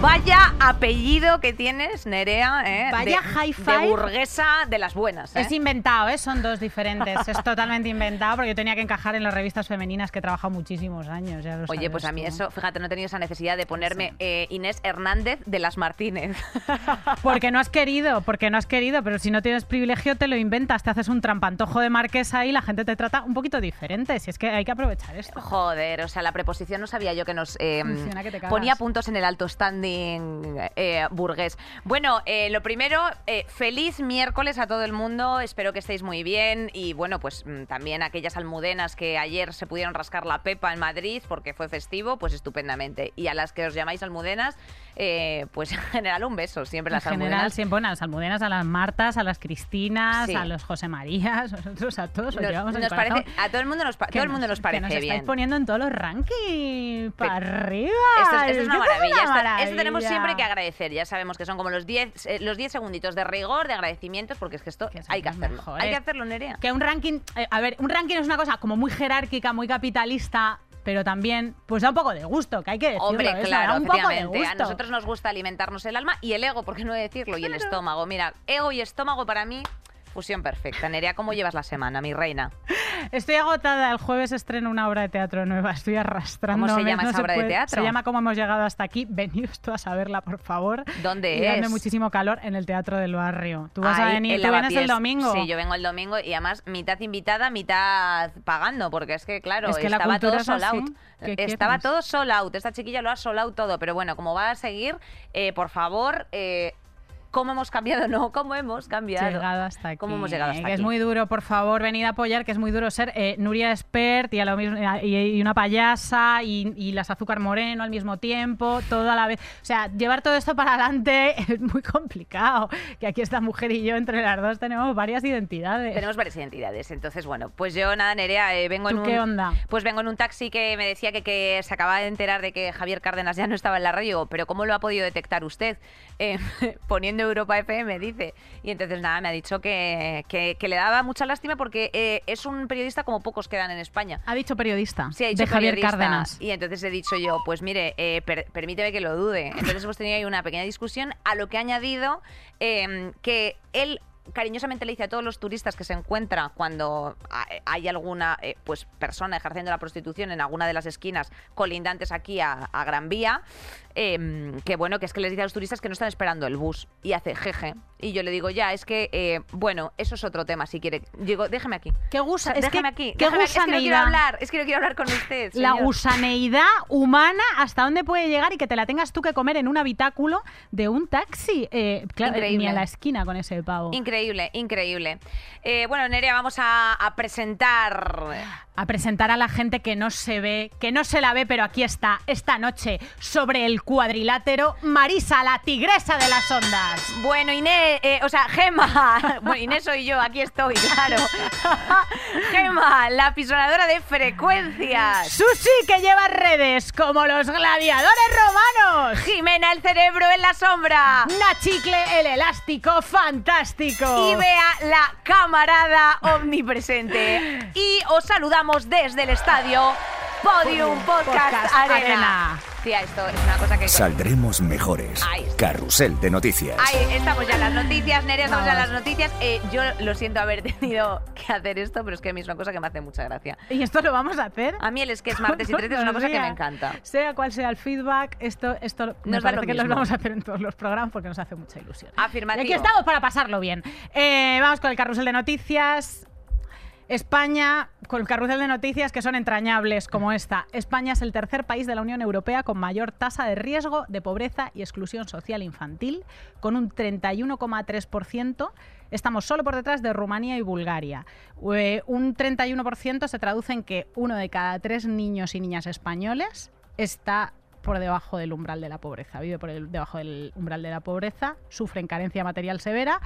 Vaya apellido que tienes, Nerea. ¿eh? Vaya de, high De five. burguesa de las buenas. ¿eh? Es inventado, ¿eh? son dos diferentes. es totalmente inventado porque yo tenía que encajar en las revistas femeninas que he trabajado muchísimos años. ya Oye, pues a mí tú. eso, fíjate, no he tenido esa necesidad de ponerme eh, Inés Hernández de las Martínez. Porque no has querido, porque no has querido, pero si no tienes privilegio te lo inventas, te haces un trampantojo de marquesa y la gente te trata un poquito diferente. Si es que hay que aprovechar esto. Joder, o sea, la preposición no sabía yo que nos que cagas. ponía puntos en el alto standing eh, burgués. Bueno, eh, lo primero, eh, feliz miércoles a todo el mundo. Espero que estéis muy bien. Y bueno, pues mm, también aquellas almudenas que ayer se pudieron rascar la pepa en Madrid porque fue festivo, pues estupendamente. Y a las que os llamáis almudenas, pues en general un beso. Siempre las en general, almudenas. siempre bueno, a las almudenas, a las Martas, a las Cristinas, Sí. a los José Marías, nosotros a todos Nos- nos el corazón. parece- a todo el mundo nos, Que todo el mundo nos que parece nos bien. estáis poniendo en todos los rankings para arriba. Esto es, esto es una que maravilla. Esto, maravilla. esto tenemos siempre que agradecer. Ya sabemos que son como los 10 eh, los 10 segunditos de rigor, de agradecimientos, porque es que esto Que hay que hacerlo. mejores. Hay que hacerlo, Nerea. Que un ranking, eh, a ver, un ranking es una cosa como muy jerárquica, muy capitalista, pero también pues da un poco de gusto, que hay que decirlo. Hombre, eso, claro, da un poco de efectivamente. A gusto. nosotros nos gusta alimentarnos el alma y el ego, ¿por qué no decirlo? Y el estómago. Mira, ego y estómago para mí, fusión perfecta. Nerea, ¿cómo llevas la semana, mi reina? Estoy agotada. El jueves estreno una obra de teatro nueva. Estoy arrastrando. ¿Cómo se llama esa obra de teatro? Se llama ¿Cómo hemos llegado hasta aquí? Venidos todos a verla, por favor. ¿Dónde y es? muchísimo calor en el Teatro del Barrio. Tú vas a venir, en tú vienes el domingo. Sí, yo vengo el domingo y además mitad invitada, mitad pagando, porque es que, claro, Es que la estaba todo es sold out. ¿Qué Estaba quieres? todo sold out. Esta chiquilla lo ha sold out todo, pero bueno, como va a seguir, eh, por favor, eh, ¿cómo hemos cambiado? No, ¿cómo hemos cambiado? llegado hasta aquí. ¿Cómo hemos llegado hasta que aquí? es muy duro, por favor, venid a apoyar, que es muy duro ser eh, Nuria Espert y, a lo mismo, y, y una payasa y, y las Azúcar Moreno al mismo tiempo, todo a la vez. O sea, llevar todo esto para adelante es muy complicado. Que aquí esta mujer y yo, entre las dos, tenemos varias identidades. Tenemos varias identidades. Entonces, bueno, pues yo nada, Nerea, eh, vengo en ¿Tú un. qué onda? Pues vengo en un taxi que me decía que, que se acababa de enterar de que Javier Cárdenas ya no estaba en la radio. Pero ¿cómo lo ha podido detectar usted? Eh, poniendo Europa FM, dice. Y entonces nada, me ha dicho que, que- que le daba mucha lástima porque eh, es un periodista como pocos quedan en España. Ha dicho periodista. Sí, ha dicho de Javier. Cárdenas. Y entonces he dicho yo, pues mire, eh, per- permíteme que lo dude. Entonces hemos tenido ahí una pequeña discusión, a lo que ha añadido eh, que él cariñosamente le dice a todos los turistas que se encuentra cuando ha- hay alguna eh, pues persona ejerciendo la prostitución en alguna de las esquinas colindantes aquí a, a Gran Vía, eh, que bueno, que es que les dice a los turistas que no están esperando el bus y hace jeje. Y yo le digo, ya, es que, eh, bueno, eso es otro tema, si quiere. Digo, déjeme aquí. Qué gusa, es déjeme que, aquí. qué déjeme aquí. Es que no quiero hablar, es que no quiero hablar con usted. La gusaneidad humana, ¿hasta dónde puede llegar y que te la tengas tú que comer en un habitáculo de un taxi? Eh, claro, Increíble. ni a la esquina con ese pavo. Increíble, increíble. Eh, bueno, Nerea, vamos a, a presentar. A presentar a la gente que no se ve, que no se la ve, pero aquí está, esta noche, sobre el cuadrilátero, Marisa, la tigresa de las ondas. Bueno, Inés, eh, o sea, Gema. Bueno, Inés soy yo, aquí estoy, claro. Gema, la pisonadora de frecuencias. Susi, que lleva redes como los gladiadores romanos. Jimena, el cerebro en la sombra. Nachicle, el elástico fantástico. Y vea la camarada omnipresente. Y os saludamos desde el estadio Podium Podcast, Podcast Arena. Arena. Tía, esto es una cosa que. Saldremos mejores. Ahí está. Carrusel de noticias. Ahí estamos ya en las noticias, Nerea, estamos ya en las noticias. Eh, yo lo siento haber tenido que hacer esto, pero es que a mí es una cosa que me hace mucha gracia. ¿Y esto lo vamos a hacer? A mí el es que es martes y 13 es una cosa que me encanta. Sea cual sea el feedback, esto, esto me Nos da lo parece que lo mismo. vamos a hacer en todos los programas porque nos hace mucha ilusión. Afirmativo. Y aquí estamos para pasarlo bien. Eh, vamos con el carrusel de noticias. España, con el carrusel de noticias que son entrañables como esta. España es el tercer país de la Unión Europea con mayor tasa de riesgo de pobreza y exclusión social infantil, con un 31,3%. Estamos solo por detrás de Rumanía y Bulgaria. Eh, un 31% se traduce en que uno de cada tres niños y niñas españoles está por debajo del umbral de la pobreza, vive por debajo del umbral de la pobreza, sufren carencia material severa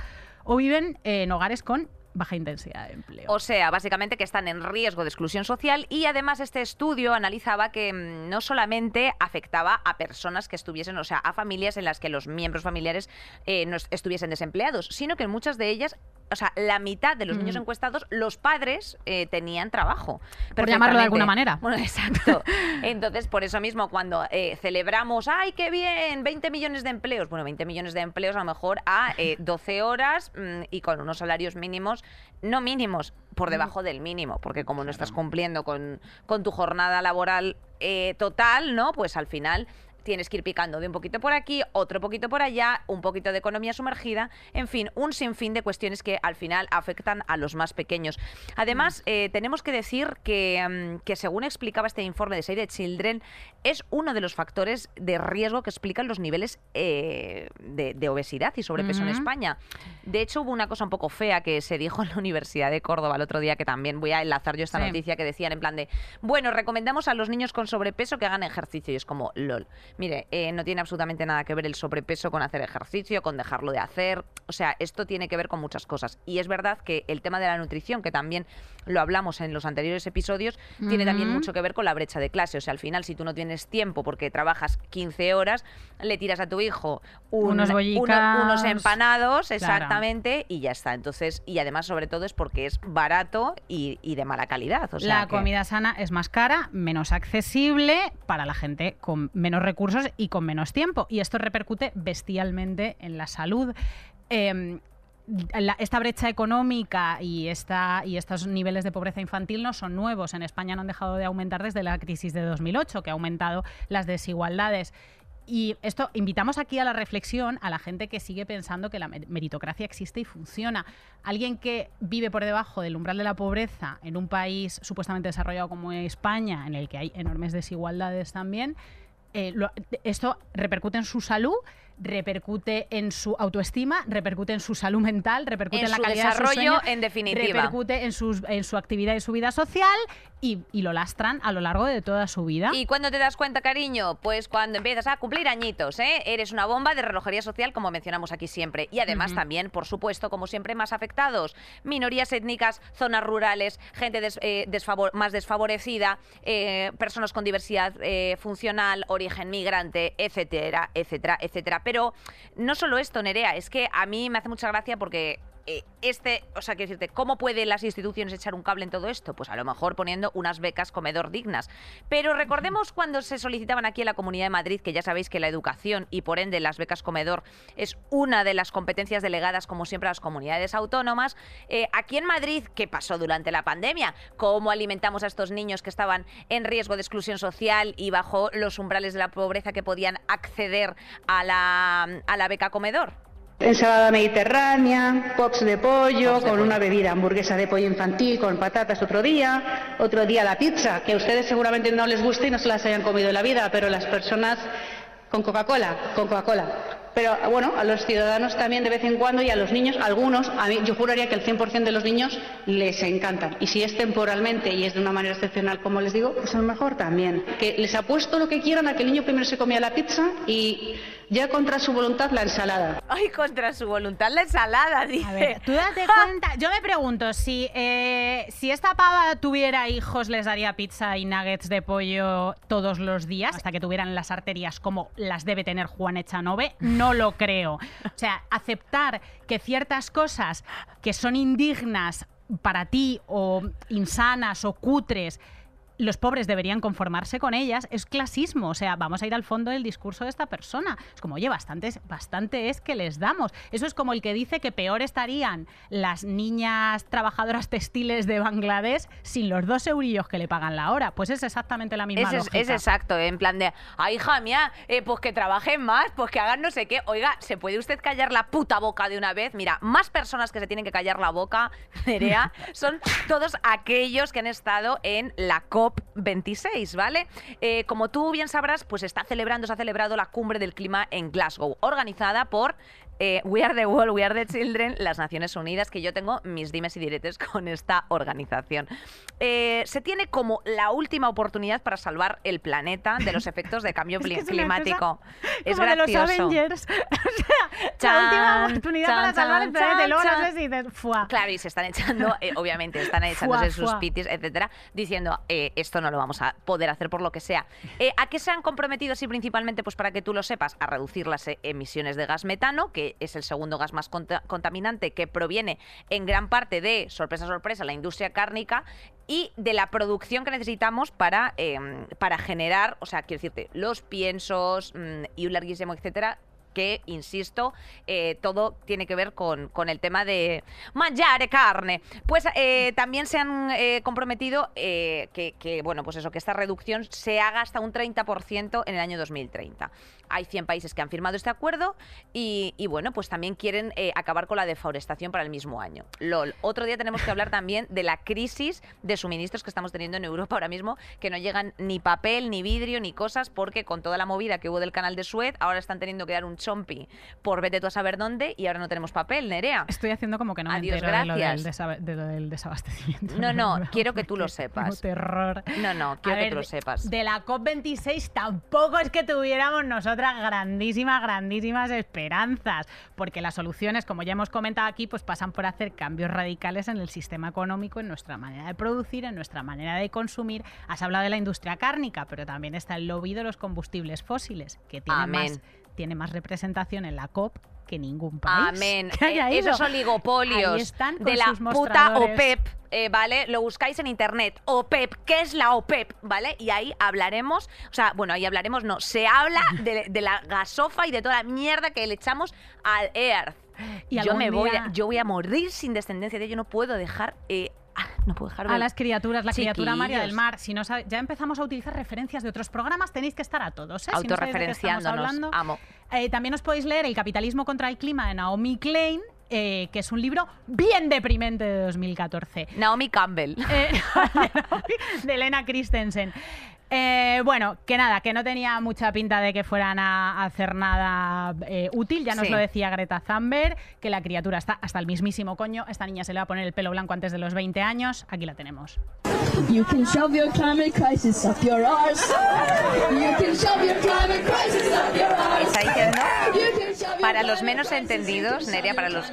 o viven en hogares con baja intensidad de empleo. O sea, básicamente que están en riesgo de exclusión social y además este estudio analizaba que mm, no solamente afectaba a personas que estuviesen, o sea, a familias en las que los miembros familiares eh, no est- estuviesen desempleados, sino que en muchas de ellas, o sea, la mitad de los niños Mm. encuestados, los padres eh, tenían trabajo. Por llamarlo de alguna manera. Bueno, exacto. Entonces, por eso mismo, cuando eh, celebramos, ¡ay, qué bien! 20 millones de empleos. Bueno, 20 millones de empleos a lo mejor a eh, 12 horas mm, y con unos salarios mínimos, no mínimos, por debajo del mínimo, porque como no estás cumpliendo con, con tu jornada laboral eh, total, ¿no? Pues al final tienes que ir picando de un poquito por aquí, otro poquito por allá, un poquito de economía sumergida, en fin, un sinfín de cuestiones que al final afectan a los más pequeños. Además, eh, tenemos que decir que, mm, que según explicaba este informe de Save the Children, es uno de los factores de riesgo que explican los niveles eh, de, de obesidad y sobrepeso en. España. De hecho, hubo una cosa un poco fea que se dijo en la Universidad de Córdoba el otro día, que también voy a enlazar yo esta Sí. noticia, que decían en plan de, bueno, recomendamos a los niños con sobrepeso que hagan ejercicio. Y es como, lol. Mire, eh, no tiene absolutamente nada que ver el sobrepeso con hacer ejercicio, con dejarlo de hacer. O sea, esto tiene que ver con muchas cosas. Y es verdad que el tema de la nutrición, que también lo hablamos en los anteriores episodios, tiene también mucho que ver con la brecha de clase. O sea, al final, si tú no tienes tiempo porque trabajas 15 horas, le tiras a tu hijo un- Unos uno- bollicas. unos empanados, Claro. exactamente, y ya está. Entonces, y además, sobre todo, es porque es barato y, y de mala calidad. O sea la que- comida sana es más cara, menos accesible para la gente con menos recursos y con menos tiempo. Y esto repercute bestialmente en la salud. La- esta brecha económica y, esta, y estos niveles de pobreza infantil no son nuevos. En España no han dejado de aumentar desde la crisis de 2008, que ha aumentado las desigualdades. Y esto invitamos aquí a la reflexión a la gente que sigue pensando que la mer- meritocracia existe y funciona. Alguien que vive por debajo del umbral de la pobreza en un país supuestamente desarrollado como España, en el que hay enormes desigualdades también, eh, lo- esto repercute en su salud, repercute en su autoestima, repercute en su salud mental, repercute En en, la su calidad de su desarrollo, sueño, en definitiva. repercute en, sus, en su actividad y su vida social y, y lo lastran a lo largo de toda su vida. ¿Y cuándo te das cuenta, cariño? Pues cuando empiezas a cumplir añitos, ¿eh? Eres una bomba de relojería social, como mencionamos aquí siempre. Y además también, por supuesto, como siempre, más afectados. Minorías étnicas, zonas rurales, gente des- eh, más desfavorecida, eh, personas con diversidad eh, funcional, origen migrante, etcétera, etcétera, etcétera. Pero no solo esto, Nerea, es que a mí me hace mucha gracia porque este, o sea, quiero decirte, ¿cómo pueden las instituciones echar un cable en todo esto? Pues a lo mejor poniendo unas becas comedor dignas. Pero recordemos cuando se solicitaban aquí en la Comunidad de Madrid, que ya sabéis que la educación y por ende las becas comedor es una de las competencias delegadas, como siempre, a las comunidades autónomas. Eh, aquí en Madrid, ¿qué pasó durante la pandemia? ¿Cómo alimentamos a estos niños que estaban en riesgo de exclusión social y bajo los umbrales de la pobreza que podían acceder a la, a la beca comedor? Ensalada mediterránea, pops de pollo, Pops de con pollo. una bebida, hamburguesa de pollo infantil con patatas otro día, otro día la pizza, que a ustedes seguramente no les guste y no se las hayan comido en la vida, pero las personas con Coca-Cola, con Coca-Cola. Pero bueno, a los ciudadanos también de vez en cuando y a los niños, algunos, a mí yo juraría que el 100% de los niños les encantan. Y si es temporalmente y es de una manera excepcional, como les digo, pues a lo mejor también. Que les apuesto lo que quieran a que el niño primero se comía la pizza y ya contra su voluntad la ensalada. Ay, contra su voluntad la ensalada, dice. A ver, tú date cuenta. Yo me pregunto si, eh, si esta pava tuviera hijos, les daría pizza y nuggets de pollo todos los días hasta que tuvieran las arterias como las debe tener Juan Echanove. No lo creo. O sea, aceptar que ciertas cosas que son indignas para ti o insanas o cutres los pobres deberían conformarse con ellas, es clasismo. O sea, vamos a ir al fondo del discurso de esta persona. Es como, oye, bastante, es- bastante es que les damos. Eso es como el que dice que peor estarían las niñas trabajadoras textiles de Bangladesh sin los dos eurillos que le pagan la hora. Pues es exactamente la misma Es, es- lógica. es exacto, en plan de, ay, hija mía, eh, pues que trabajen más, pues que hagan no sé qué. Oiga, ¿se puede usted callar la puta boca de una vez? Mira, más personas que se tienen que callar la boca, Nerea, son todos aquellos que han estado en la COP26, ¿vale? Eh, como tú bien sabrás, pues está celebrando, se ha celebrado la cumbre del clima en Glasgow, organizada por eh, We Are the World, We Are the Children, las Naciones Unidas, que yo tengo mis dimes y diretes con esta organización. Eh, se tiene como la última oportunidad para salvar el planeta de los efectos de cambio Es que es climático. Es como de los gracioso. Avengers. o sea, Chan, la última oportunidad chan, para salvar el chan, planeta. Y luego chan. dices. Claro, y se están echando, eh, obviamente, están echándose sus fuá. pitis, etcétera, diciendo eh, esto no lo vamos a poder hacer por lo que sea. Eh, ¿A qué se han comprometido, sí, principalmente, pues para que tú lo sepas, a reducir las eh, emisiones de gas metano, que es el segundo gas más conta- contaminante, que proviene en gran parte de, sorpresa, sorpresa, la industria cárnica y de la producción que necesitamos para, eh, para generar, o sea, quiero decirte, los piensos mm, y un larguísimo, etcétera, que, insisto, eh, todo tiene que ver con, con el tema de mangiare carne. Pues eh, también se han eh, comprometido que, que, bueno, pues eso, que esta reducción se haga hasta un 30% en el año 2030. Hay 100 países que han firmado este acuerdo y, y, bueno, pues también quieren eh, acabar con la deforestación para el mismo año. LOL. Otro día tenemos que hablar también de la crisis de suministros que estamos teniendo en Europa ahora mismo, que no llegan ni papel, ni vidrio, ni cosas, porque con toda la movida que hubo del canal de Suez, ahora están teniendo que dar un chompi por vete tú a saber dónde y ahora no tenemos papel, Nerea. Estoy haciendo como que no me Adiós, entero de lo, del gracias. desaba- de lo del desabastecimiento. No, no, quiero que tú lo sepas. terror. No, no, A quiero que ver, tú lo sepas. De la COP26 tampoco es que tuviéramos nosotras grandísimas, grandísimas esperanzas, porque las soluciones, como ya hemos comentado aquí, pues pasan por hacer cambios radicales en el sistema económico, en nuestra manera de producir, en nuestra manera de consumir. Has hablado de la industria cárnica, pero también está el lobby de los combustibles fósiles, que tiene, Amén. más, tiene más representación en la COP que ningún país. Amén. que haya Eh, ido. Esos oligopolios están de la puta. OPEP, eh, ¿vale? Lo buscáis en internet. OPEP, ¿qué es la OPEP? ¿Vale? Y ahí hablaremos, o sea, bueno, ahí hablaremos, no, se habla de, de la gasofa y de toda la mierda que le echamos al Earth. Y yo me voy, a, yo voy a morir sin descendencia de yo no puedo dejar, eh, ah, no puedo dejar a las criaturas, la criatura María del. Mar. Si no sabe- ya empezamos a utilizar referencias de otros programas, tenéis que estar a todos. ¿eh? Si no hablando. Amo. Eh, también os podéis leer El capitalismo contra el clima de Naomi Klein, eh, que es un libro bien deprimente de 2014. Naomi Campbell. Eh, de Elena Christensen. Eh, bueno, que nada, que no tenía mucha pinta de que fueran a, a hacer nada eh, útil. Ya nos Sí. lo decía Greta Thunberg, que la criatura está hasta el mismísimo coño. Esta niña se le va a poner el pelo blanco antes de los 20 años. Aquí la tenemos. You can shove your climate crisis up your arse. You can shove your climate crisis up your arse. Está diciendo, You para los menos entendidos, Nerea, para los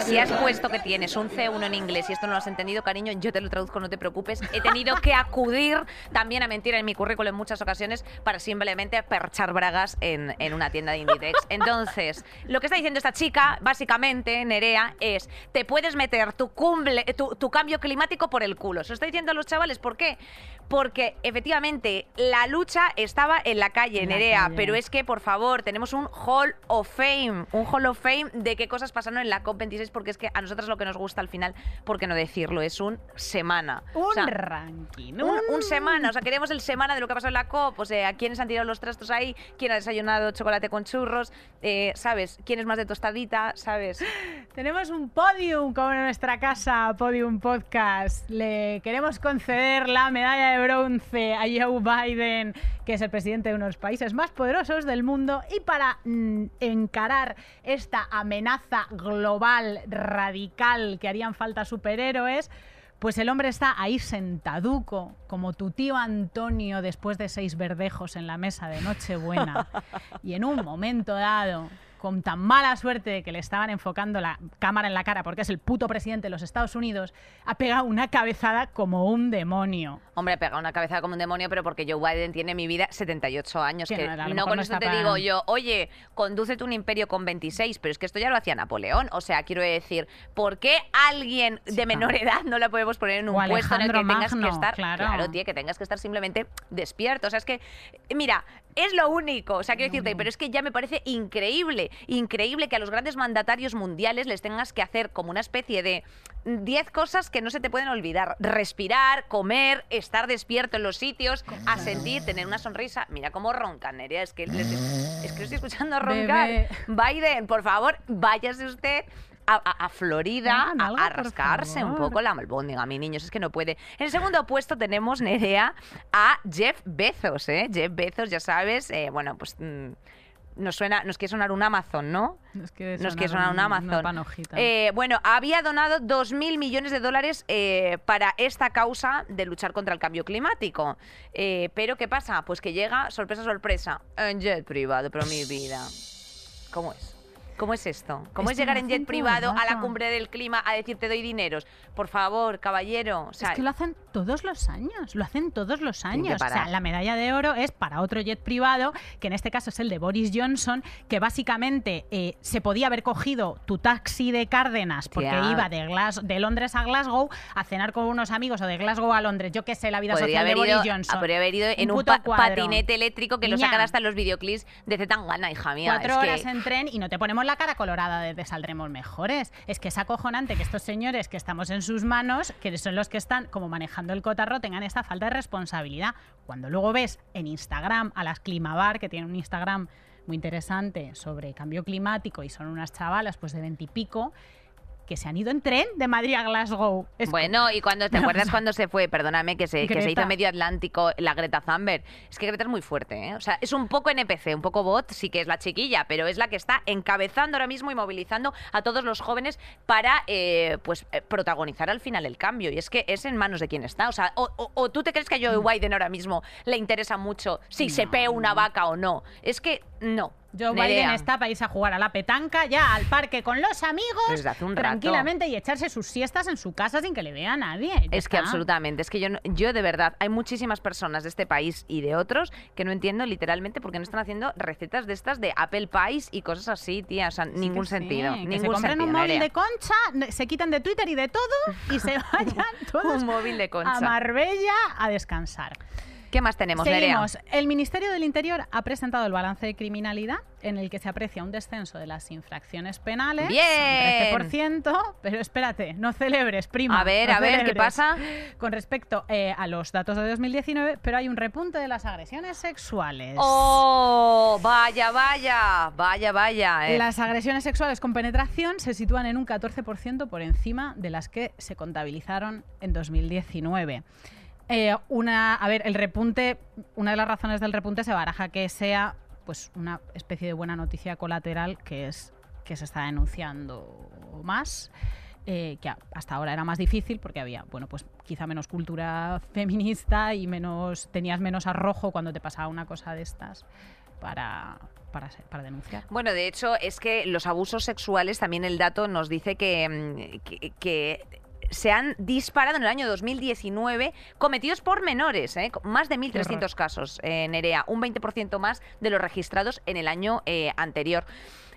Si has puesto que tienes un C1 en inglés y esto no lo has entendido, cariño, yo te lo traduzco, no te preocupes. He tenido que acudir también a mentir en mi currículum en muchas ocasiones para simplemente perchar bragas en, en una tienda de Inditex. Entonces, lo que está diciendo esta chica, básicamente, Nerea, es te puedes meter tu, cumple, tu, tu cambio climático por el culo. Se lo está diciendo a los chavales, ¿por qué? Porque efectivamente la lucha estaba en la calle, En Nerea, calle. pero es que, por favor, tenemos un Hall of Fame, un Hall of Fame de qué cosas pasaron en la COP26, porque es que a nosotros lo que nos gusta al final, ¿por qué no decirlo? Es un semana. Un O sea, ranking. un, un semana, o sea, queremos el semana de lo que ha pasado en la COP, o sea, quiénes han tirado los trastos ahí, quién ha desayunado chocolate con churros, eh, ¿sabes? ¿Quién es más de tostadita? ¿Sabes? Tenemos un podium como en nuestra casa, Podium Podcast. Le queremos conceder la medalla de bronce a Joe Biden, que es el presidente de uno de los países más poderosos del mundo. Y para encarar esta amenaza global radical que harían falta superhéroes, pues el hombre está ahí sentaduco, como tu tío Antonio después de seis verdejos en la mesa de Nochebuena. y en un momento dado, con tan mala suerte de que le estaban enfocando la cámara en la cara porque es el puto presidente de los Estados Unidos, ha pegado una cabezada como un demonio. Hombre, pega una cabeza como un demonio, pero porque Joe Biden tiene mi vida 78 años. Que no, con no está te para- digo yo, oye, condúcete un imperio con 26, pero es que esto ya lo hacía Napoleón. O sea, quiero decir, ¿por qué alguien de menor edad no la podemos poner en un puesto en el que tengas que estar. claro. tía, que tengas que estar simplemente despierto. O sea, es que, mira, es lo único. O sea, quiero decirte, pero es que ya me parece increíble, increíble que a los grandes mandatarios mundiales les tengas que hacer como una especie de 10 cosas que no se te pueden olvidar. Respirar, comer, estar despierto en los sitios, asentir, tener una sonrisa. Mira cómo roncan, Nerea. Es que, les- es que estoy escuchando roncar. Bebé. Biden, por favor, váyase usted a, a- a Florida Hagan a, rascarse un poco la albóndiga, mi niños. Es que no puede. En el segundo puesto tenemos, Nerea, a Jeff Bezos, ¿eh? Jeff Bezos, ya sabes, eh, bueno, pues... mm, nos suena, nos quiere sonar un Amazon, ¿no? Nos quiere Nos quiere sonar un una Amazon. panojita. Eh, bueno, había donado 2.000 millones de dólares eh, para esta causa de luchar contra el cambio climático. Eh, pero ¿qué pasa? Pues que llega, sorpresa, sorpresa, en jet privado, pero mi vida. ¿Cómo es? ¿Cómo es esto? ¿Cómo Es es que llegar en jet privado a la cumbre del clima a decir te doy dineros? Por favor, caballero. O sea, es que lo hacen todos los años, lo hacen todos los años. O sea, la medalla de oro es para otro jet privado, que en este caso es el de Boris Johnson, que básicamente eh, se podía haber cogido tu taxi de Cárdenas porque Tía. iba de, Glas- de Londres a Glasgow a cenar con unos amigos o de Glasgow a Londres, yo qué sé, la vida podría social de ido, Boris Johnson. podría haber ido en un pa- cuadro. patinete eléctrico que lo sacan hasta en los videoclips de Zetangana, hija mía. Cuatro es que- horas en tren y no te ponemos la cara colorada de, de saldremos mejores. Es que es acojonante que estos señores que estamos en sus manos, que son los que están como manejando el cotarro, tengan esta falta de responsabilidad. Cuando luego ves en Instagram a las Climabar, que tienen un Instagram muy interesante sobre cambio climático y son unas chavalas pues de veintipico, que se han ido en tren de Madrid a Glasgow. Es Bueno, y cuando te acuerdas cuando se fue, perdóname, que se, que se hizo medio Atlántico la Greta Thunberg. Es que Greta es muy fuerte, ¿eh? O sea, es un poco NPC, un poco bot, sí que es la chiquilla, pero es la que está encabezando ahora mismo y movilizando a todos los jóvenes para, eh, pues, eh, protagonizar al final el cambio. Y es que es en manos de quien está. O sea, o, o- o tú te crees que a Joe Biden ahora mismo le interesa mucho si se pee una vaca o no. Es que no. Joe Nerea. Biden está para irse a jugar a la petanca, ya al parque con los amigos, tranquilamente y echarse sus siestas en su casa sin que le vea a nadie. Es que absolutamente, es que yo, yo de verdad, hay muchísimas personas de este país y de otros que no entiendo literalmente por qué no están haciendo recetas de estas de Apple Pies y cosas así, tía, o sea, Sí ningún sí, sentido, que se ningún compren sentido, un móvil Nerea. de concha, se quiten de Twitter y de todo y se vayan todos Un móvil de a. Marbella a descansar. ¿Qué más tenemos, Nerea? Seguimos. El Ministerio del Interior ha presentado el balance de criminalidad en el que se aprecia un descenso de las infracciones penales. Bien. Un 13%, pero espérate, no celebres, prima. A ver, no a ver, ¿qué pasa? Con respecto eh, a los datos de 2019, pero hay un repunte de las agresiones sexuales. ¡Oh! Vaya, vaya, vaya, vaya. eh. Las agresiones sexuales con penetración se sitúan en un 14% por encima de las que se contabilizaron en 2019. Eh, una, a ver, el repunte, una de las razones del repunte se baraja que sea pues una especie de buena noticia colateral que es que se está denunciando más. eh, que hasta ahora era más difícil porque había, bueno, pues quizá menos cultura feminista y menos tenías menos arrojo cuando te pasaba una cosa de estas para, para, denunciar. Bueno, de hecho, es que los abusos sexuales, también el dato nos dice que, mm, que se han disparado en el año 2019 cometidos por menores, ¿eh? más de 1.300 casos en Nerea, un 20% más de los registrados en el año eh, anterior.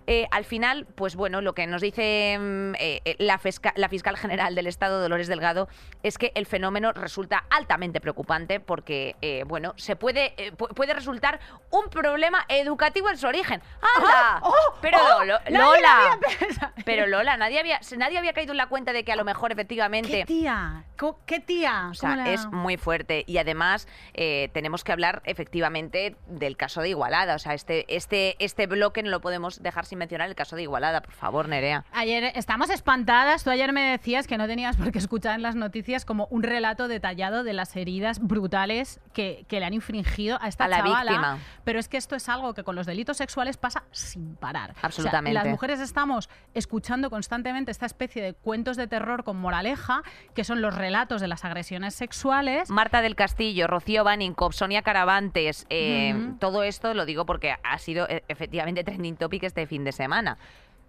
Eh, al final, pues bueno, lo que nos dice mm, eh, eh, la, fisca- la fiscal general del Estado, Dolores Delgado, es que el fenómeno resulta altamente preocupante porque, eh, bueno, se puede, eh, pu- puede resultar un problema educativo en su origen. ¡Anda! pero Lo- nadie lo Lola, pensado. pero Lola, nadie había, nadie había caído en la cuenta de que a lo mejor efectivamente... ¿Qué tía? ¿Qué tía? O sea, ¿Cómo la- es muy fuerte. Y además eh, tenemos que hablar efectivamente del caso de Igualada. O sea, este, este, este bloque no lo podemos dejar sin mencionar el caso de Igualada. Por favor, Nerea. Ayer estamos espantadas. Tú ayer me decías que no tenías por qué escuchar en las noticias como un relato detallado de las heridas brutales que, que le han infringido a esta A la chavala. víctima. Pero es que esto es algo que con los delitos sexuales pasa sin parar. O sea, Absolutamente. las mujeres estamos escuchando constantemente esta especie de cuentos de terror con moraleja, que son los relatos de las agresiones sexuales. Marta del Castillo, Rocío Baninkoff, Sonia Caravantes, eh, Ujú. todo esto lo digo porque ha sido eh, efectivamente trending topic este fin de semana.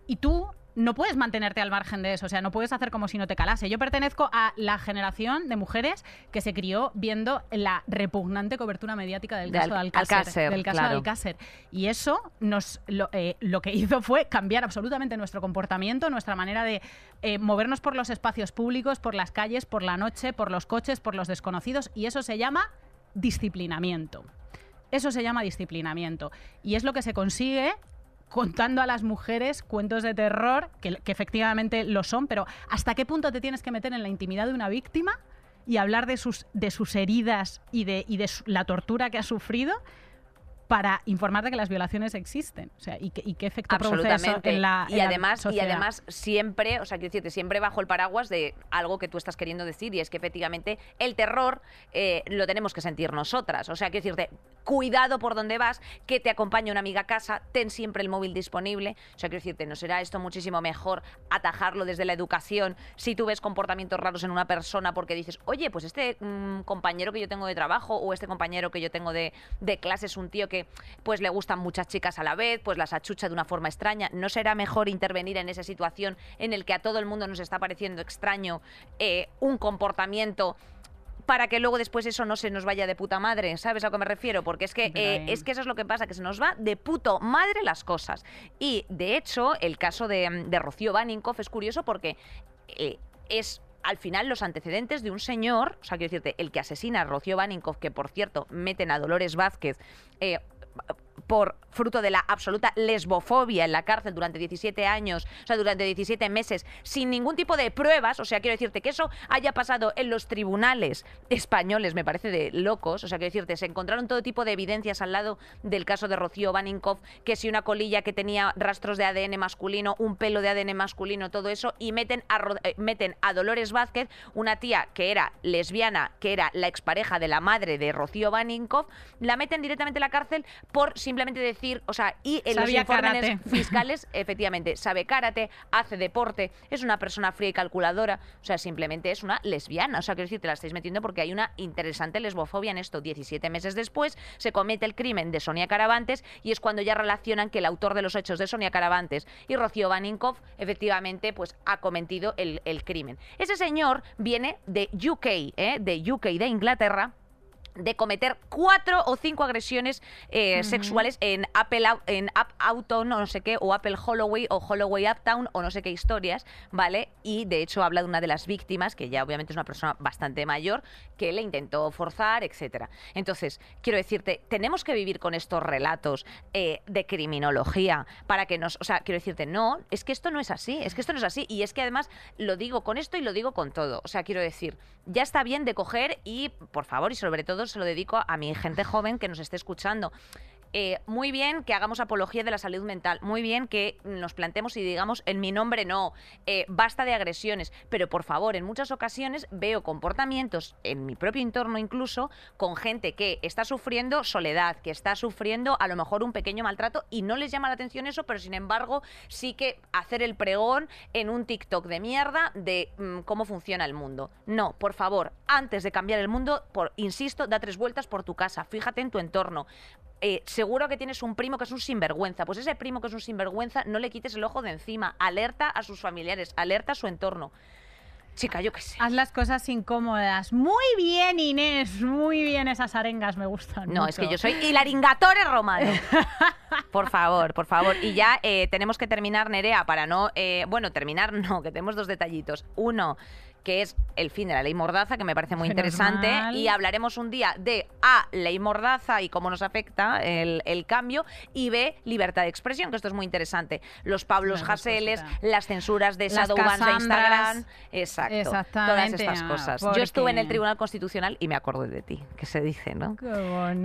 y tú no puedes mantenerte al margen de eso, o sea, no puedes hacer como si no te calase. Yo pertenezco a la generación de mujeres que se crió viendo la repugnante cobertura mediática del De caso de Al- Alcácer, Alcácer, del caso claro. de Alcácer. Y eso nos lo, eh, lo que hizo fue cambiar absolutamente nuestro comportamiento, nuestra manera de eh, movernos por los espacios públicos, por las calles, por la noche, por los coches, por los desconocidos, y eso se llama disciplinamiento. Eso se llama disciplinamiento. Y es lo que se consigue contando a las mujeres cuentos de terror, que, que efectivamente lo son, pero ¿hasta qué punto te tienes que meter en la intimidad de una víctima y hablar de sus, de sus heridas y de, y de la tortura que ha sufrido? Para informar de que las violaciones existen. O sea, y, qué- y qué efecto produce eso Absolutamente. en la y en la además, y además siempre, o sea, quiero decirte, siempre bajo el paraguas de algo que tú estás queriendo decir, y es que efectivamente el terror eh, lo tenemos que sentir nosotras. O sea, quiero decirte, cuidado por donde vas, que te acompañe una amiga a casa, ten siempre el móvil disponible. O sea, quiero decirte, ¿no será esto muchísimo mejor atajarlo desde la educación si tú ves comportamientos raros en una persona porque dices, oye, pues este mm, compañero que yo tengo de trabajo o este compañero que yo tengo de, de clase es un tío que pues le gustan muchas chicas a la vez, pues las achucha de una forma extraña. ¿No será mejor intervenir en esa situación en el que a todo el mundo nos está pareciendo extraño eh, un comportamiento? para que luego después eso no se nos vaya de puta madre, ¿sabes a lo que me refiero? Porque es que, eh, es que eso es lo que pasa, que se nos va de puto madre las cosas. Y de hecho, el caso de, de Rocío Baninkoff es curioso porque eh, es al final los antecedentes de un señor, o sea, quiero decirte, el que asesina a Rocío Baninkoff, que por cierto meten a Dolores Vázquez eh, por fruto de la absoluta lesbofobia en la cárcel durante 17 años, o sea, durante 17 meses, sin ningún tipo de pruebas. O sea, quiero decirte que eso haya pasado en los tribunales españoles, me parece de locos. O sea, quiero decirte, se encontraron todo tipo de evidencias al lado del caso de Rocío Baninkoff, que si una colilla que tenía rastros de ADN masculino, un pelo de ADN masculino, todo eso, y meten a, eh, meten a Dolores Vázquez, una tía que era lesbiana, que era la expareja de la madre de Rocío Baninkoff, la meten directamente a la cárcel por simplemente decir, o sea, y en Sabía los informes karate. fiscales, efectivamente, sabe karate, hace deporte, es una persona fría y calculadora, o sea, simplemente es una lesbiana. O sea, quiero decir, te la estáis metiendo porque hay una interesante lesbofobia en esto. 17 meses después se comete el crimen de Sonia Caravantes y es cuando ya relacionan que el autor de los hechos de Sonia Caravantes y Rocío Baninkoff efectivamente pues ha cometido el, el crimen. Ese señor viene de UK, ¿eh? de UK, de Inglaterra de cometer cuatro o cinco agresiones eh, sexuales en Apple en Up Uptown o no sé qué o Apple Holloway o Holloway Uptown o no sé qué historias, ¿vale? Y de hecho habla de una de las víctimas que ya obviamente es una persona bastante mayor que le intentó forzar, etcétera. Entonces quiero decirte, tenemos que vivir con estos relatos eh, de criminología para que nos, o sea, quiero decirte, no, es que esto no es así, es que esto no es así y es que además lo digo con esto y lo digo con todo, o sea, quiero decir, ya está bien de coger y, por favor, y sobre todo se lo dedico a mi gente joven que nos esté escuchando. Eh, muy bien que hagamos apología de la salud mental, muy bien que nos plantemos y digamos en mi nombre no, eh, basta de agresiones, pero por favor, en muchas ocasiones veo comportamientos en mi propio entorno incluso con gente que está sufriendo soledad, que está sufriendo a lo mejor un pequeño maltrato y no les llama la atención eso, pero sin embargo sí que hacer el pregón en un TikTok de mierda de mm, cómo funciona el mundo. No, por favor, antes de cambiar el mundo, por, insisto, da tres vueltas por tu casa, fíjate en tu entorno. Eh, seguro que tienes un primo que es un sinvergüenza. Pues ese primo que es un sinvergüenza, no le quites el ojo de encima. Alerta a sus familiares, alerta a su entorno. Chica, yo qué sé. Haz las cosas incómodas. Muy bien, Inés. Muy bien esas arengas, me gustan. No, es que yo soy hilaringatore romano. Por favor, por favor. Y ya eh, tenemos que terminar, Nerea, para no... eh, bueno, terminar no, que tenemos dos detallitos. Uno, que es el fin de la ley Mordaza, que me parece muy interesante. Y hablaremos un día de A, ley Mordaza y cómo nos afecta el, el cambio. Y B, libertad de expresión, que esto es muy interesante. Los Pablos Haseles, las censuras de Las Shadowbans de. Instagram. Exacto. Todas estas cosas. Yo estuve en el Tribunal Constitucional y me acordé de ti, que se dice, ¿no? Qué.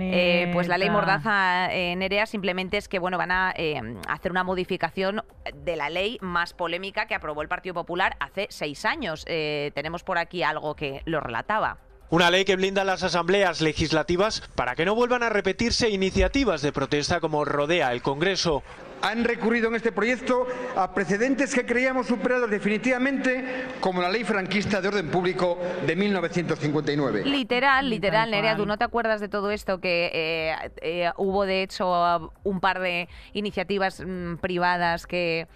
Eh, pues la ley Mordaza eh, Nerea simplemente es que bueno van a eh, hacer una modificación de la ley más polémica que aprobó el Partido Popular hace seis años. Eh, tenemos por aquí algo que lo relataba. Una ley que blinda las asambleas legislativas para que no vuelvan a repetirse iniciativas de protesta como rodea el Congreso. Han recurrido en este proyecto a precedentes que creíamos superados definitivamente, como la ley franquista de orden público de 1959. Literal, literal, Nerea, ¿tú no te acuerdas de todo esto? Que eh, eh, hubo de hecho un par de iniciativas mm, privadas que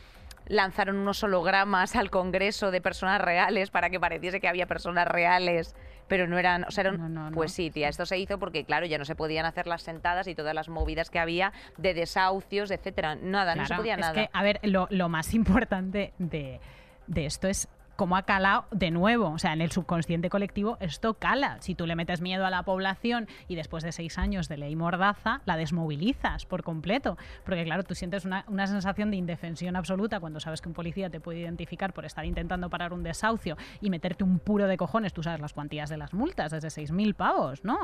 lanzaron unos hologramas al Congreso de personas reales para que pareciese que había personas reales, pero no eran, o sea, eran- No, no, no. pues sí, tía, esto se hizo porque claro, ya no se podían hacer las sentadas y todas las movidas que había de desahucios, etcétera, nada, no se podía es nada. que, a ver, lo, lo más importante de, de esto es cómo ha calado de nuevo. O sea, en el subconsciente colectivo esto cala. Si tú le metes miedo a la población y después de seis años de ley mordaza, la desmovilizas por completo. Porque claro, tú sientes una, una sensación de indefensión absoluta cuando sabes que un policía te puede identificar por estar intentando parar un desahucio y meterte un puro de cojones. Tú sabes las cuantías de las multas, desde 6.000 pavos, ¿no?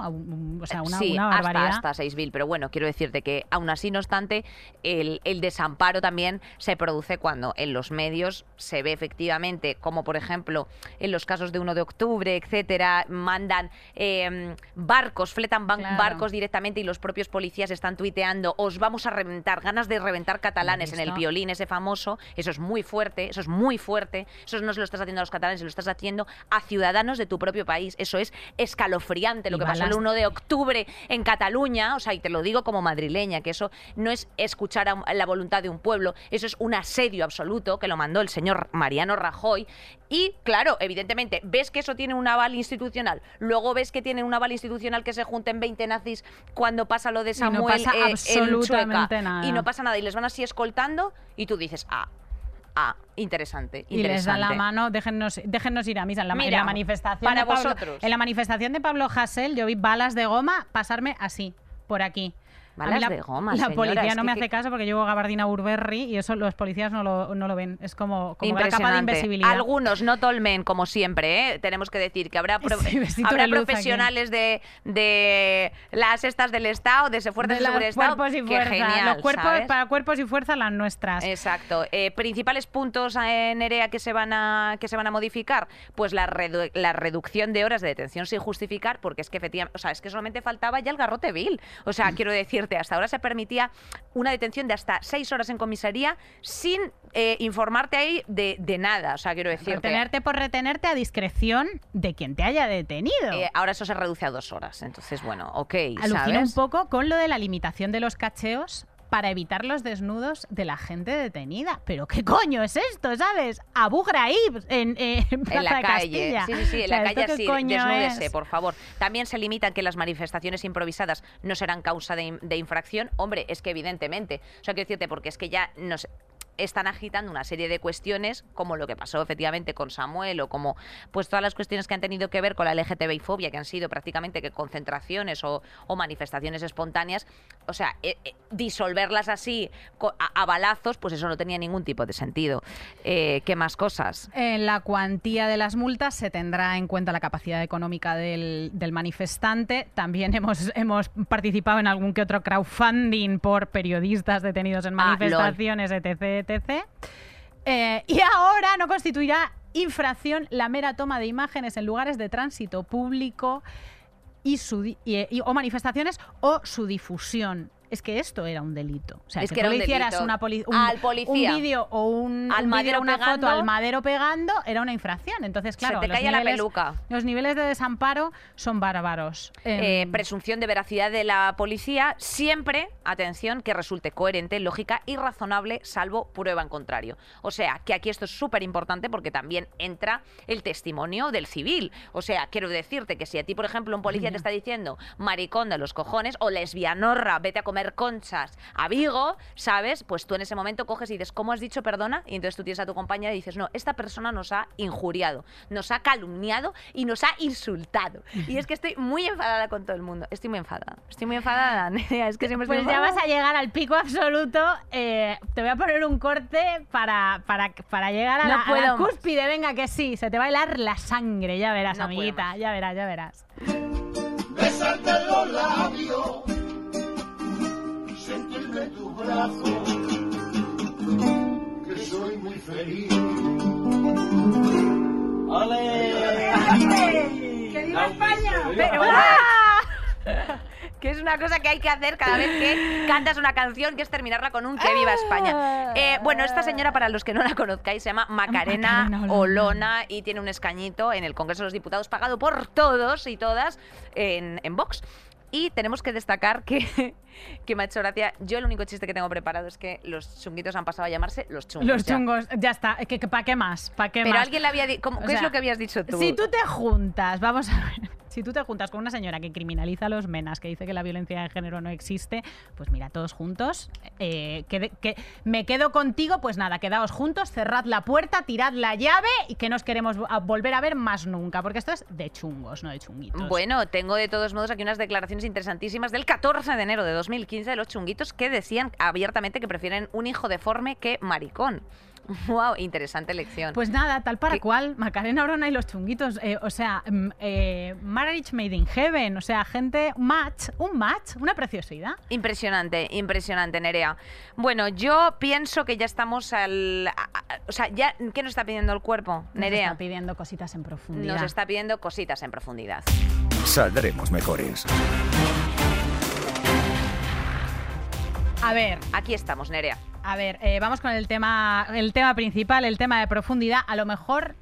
O sea, una, sí, una barbaridad. hasta, hasta 6.000, pero bueno, quiero decirte que aún así, no obstante, el, el desamparo también se produce cuando en los medios se ve efectivamente como, por ejemplo, en los casos de 1 de octubre, etcétera, mandan eh, barcos, fletan Claro. barcos directamente y los propios policías están tuiteando, os vamos a reventar, ganas de reventar catalanes en el violín ese famoso, eso es muy fuerte, eso es muy fuerte, eso no se lo estás haciendo a los catalanes, se lo estás haciendo a ciudadanos de tu propio país, eso es escalofriante, lo Y que pasó el balas- 1 de octubre en Cataluña, o sea, y te lo digo como madrileña, que eso no es escuchar a la voluntad de un pueblo, eso es un asedio absoluto que lo mandó el señor Mariano Rajoy. Y claro, evidentemente, ves que eso tiene un aval institucional, luego ves que tiene un aval institucional que se junten 20 nazis cuando pasa lo de Y no Samuel pasa eh, en absolutamente nada. y no pasa nada, y les van así escoltando, y tú dices, ah, ah, interesante, y les dan la interesante. mano, déjennos, déjennos ir a misa. En la, en Mira, la manifestación para de Pablo, vosotros. En la manifestación de Pablo Hasél yo vi balas de goma pasarme así, por aquí. Balas la, de goma, La señora, policía no que- me hace caso porque llevo gabardina Burberry y eso los policías no lo, no lo ven. Es como, como la capa de invisibilidad. Algunos, no tolmen, como siempre, ¿eh? tenemos que decir que habrá, pro- Sí, habrá profesionales de, de las estas del Estado, de ese fuerzas de seguridad Estado. cuerpos y que fuerzas. genial, los cuerpos, ¿sabes? para cuerpos y fuerzas las nuestras. Exacto. Eh, principales puntos en Nerea que se van a que se van a modificar, pues la, redu- la reducción de horas de detención sin justificar, porque es que efectivamente, o sea, es que solamente faltaba ya el garrote vil. O sea, quiero decirte, hasta ahora se permitía una detención de hasta seis horas en comisaría sin eh, informarte ahí de, de nada. O sea, quiero decirte. Retenerte por retenerte a discreción de quien te haya detenido. eh, ahora eso se reduce a dos horas. Entonces, bueno, ok. Alucino ¿sabes? un poco con lo de la limitación de los cacheos para evitar los desnudos de la gente detenida. Pero ¿qué coño es esto, sabes? Abu Ghraib en, eh, en En la calle, Castilla. sí, sí, sí, en O sea, la ¿esto calle sí, desnúdese, es? por favor. También se limitan que las manifestaciones improvisadas no serán causa de, de infracción. Hombre, es que evidentemente, o sea, quiero decirte, porque es que ya nos están agitando una serie de cuestiones como lo que pasó efectivamente con Samuel o como pues todas las cuestiones que han tenido que ver con la LGTBI fobia que han sido prácticamente que concentraciones o, o manifestaciones espontáneas. O sea eh, eh, disolverlas así a, a balazos pues eso no tenía ningún tipo de sentido. Eh, qué más cosas En la cuantía de las multas se tendrá en cuenta la capacidad económica del, del manifestante. También hemos, hemos participado en algún que otro crowdfunding por periodistas detenidos en Ah, manifestaciones, etc, Eh, y ahora no constituirá infracción la mera toma de imágenes en lugares de tránsito público y su y- o manifestaciones o su difusión. Es que esto era un delito. O sea, Es que, que tú era le un hicieras delito. una poli- un, Al policía. un vídeo o un, Al un una pegando. foto al madero pegando era una infracción. Entonces, claro, te los caía la niveles- peluca. Los niveles de desamparo son bárbaros. Eh, Em, presunción de veracidad de la policía, siempre, atención, que resulte coherente, lógica y razonable, salvo prueba en contrario. O sea, que aquí esto es súper importante porque también entra el testimonio del civil. O sea, quiero decirte que si a ti, por ejemplo, un policía te está diciendo maricón de los cojones o lesbianorra, vete a comer conchas a Vigo, ¿sabes? Pues tú en ese momento coges y dices, ¿cómo has dicho perdona? Y entonces tú tienes a tu compañera y dices, no, esta persona nos ha injuriado, nos ha calumniado y nos ha insultado. Y es que estoy muy enfadada con todo el mundo. Estoy muy enfadada. Estoy muy enfadada, Nerea. Es que siempre estoy Pues ya enfadada. vas a llegar al pico absoluto. Eh, te voy a poner un corte para, para, para llegar a, No la, a la puedo más. cúspide. Venga, que sí, se te va a helar la sangre. Ya verás, No puedo amiguita. más. Ya verás, ya verás. besarte los labios, sentirme tu brazo, que soy muy feliz. ¡Ale! ¡Que viva España! Pero, ¡ah! que es una cosa que hay que hacer cada vez que cantas una canción, que es terminarla con un que viva España. Eh, bueno, esta señora, para los que no la conozcáis, se llama Macarena Macarena Olona. Olona y tiene un escañito en el Congreso de los Diputados pagado por todos y todas en, en Vox. Y tenemos que destacar que, que me ha hecho gracia. Yo el único chiste que tengo preparado es que los chunguitos han pasado a llamarse los chungos. Los ya. chungos, ya está. ¿Para qué más? ¿Para qué Pero más? alguien le había dicho. ¿Qué sea, es lo que habías dicho tú? Si tú te juntas, vamos a ver. Si tú te juntas con una señora que criminaliza a los menas, que dice que la violencia de género no existe, pues mira, todos juntos, eh, que, me quedo contigo, pues nada, quedaos juntos, cerrad la puerta, tirad la llave y que nos queremos volver a ver más nunca, porque esto es de chungos, no de chunguitos. Bueno, tengo de todos modos aquí unas declaraciones interesantísimas del 14 de enero de 2015 de los chunguitos que decían abiertamente que prefieren un hijo deforme que maricón. Wow, interesante lección. Pues nada, tal para ¿Qué? cual, Macarena Orona y los chunguitos, eh, o sea, mm, eh, marriage made in heaven, o sea, gente, un match, un match, una preciosidad. Impresionante, impresionante, Nerea. Bueno, yo pienso que ya estamos al... a- a- o sea, ya, ¿qué nos está pidiendo el cuerpo, Nos Nerea? está pidiendo cositas en profundidad. Nos está pidiendo cositas en profundidad. Saldremos mejores. A ver, Aquí estamos, Nerea. A ver, eh, vamos con el tema, el tema principal, el tema de profundidad. A lo mejor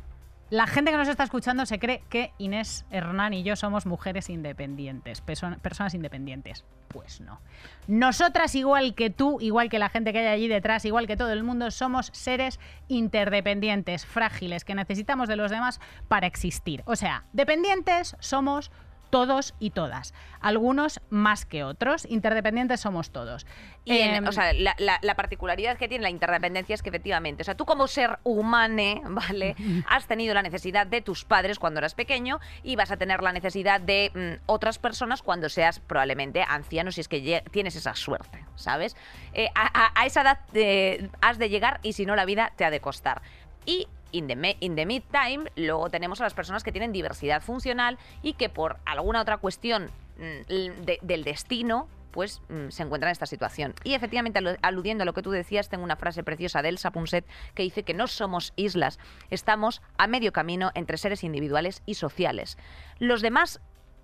la gente que nos está escuchando se cree que Inés Hernán y yo somos mujeres independientes, perso- personas independientes. Pues no. Nosotras, igual que tú, igual que la gente que hay allí detrás, igual que todo el mundo, somos seres interdependientes, frágiles, que necesitamos de los demás para existir. O sea, dependientes somos todos y todas. Algunos más que otros. Interdependientes somos todos. Y en- Em, o sea, la, la- la particularidad que tiene la interdependencia es que efectivamente, o sea, tú como ser humano, ¿vale? Has tenido la necesidad de tus padres cuando eras pequeño y vas a tener la necesidad de mm, otras personas cuando seas probablemente anciano, si es que tienes esa suerte, ¿sabes? Eh, a, a- a esa edad eh, has de llegar y si no la vida te ha de costar. Y in the, in the meantime, luego tenemos a las personas que tienen diversidad funcional y que por alguna otra cuestión mm, del destino, pues mm, se encuentran en esta situación. Y efectivamente, alu- aludiendo a lo que tú decías, tengo una frase preciosa de Elsa Punset que dice que no somos islas, estamos a medio camino entre seres individuales y sociales. Los demás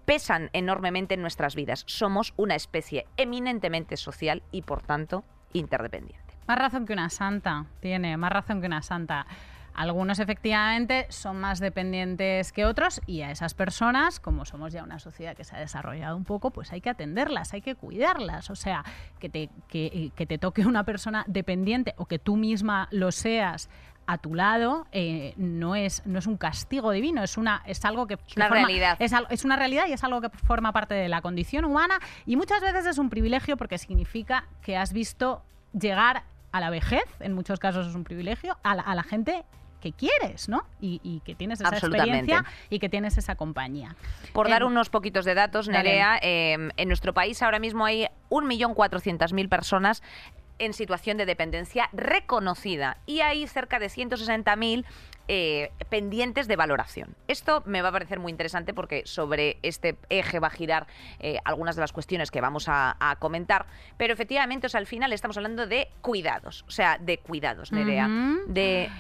pesan enormemente en nuestras vidas. Somos una especie eminentemente social y, por tanto, interdependiente. Más razón que una santa, tiene, más razón que una santa. Algunos efectivamente son más dependientes que otros y a esas personas, como somos ya una sociedad que se ha desarrollado un poco, pues hay que atenderlas, hay que cuidarlas. O sea, que te, que, que te toque una persona dependiente o que tú misma lo seas a tu lado eh, no, es, no es un castigo divino, es, una, es algo que... una realidad. Es, es una realidad y es algo que forma parte de la condición humana y muchas veces es un privilegio porque significa que has visto llegar a la vejez, en muchos casos es un privilegio, a la, a la gente que quieres, ¿no? Y, y que tienes esa experiencia y que tienes esa compañía. Por dar unos poquitos de datos. Nerea, eh, en nuestro país ahora mismo hay 1.400.000 personas en situación de dependencia reconocida y hay cerca de 160.000 eh, pendientes de valoración. Esto me va a parecer muy interesante porque sobre este eje va a girar eh, algunas de las cuestiones que vamos a, a comentar, pero efectivamente, o sea, al final estamos hablando de cuidados, o sea, de cuidados, Nerea, de,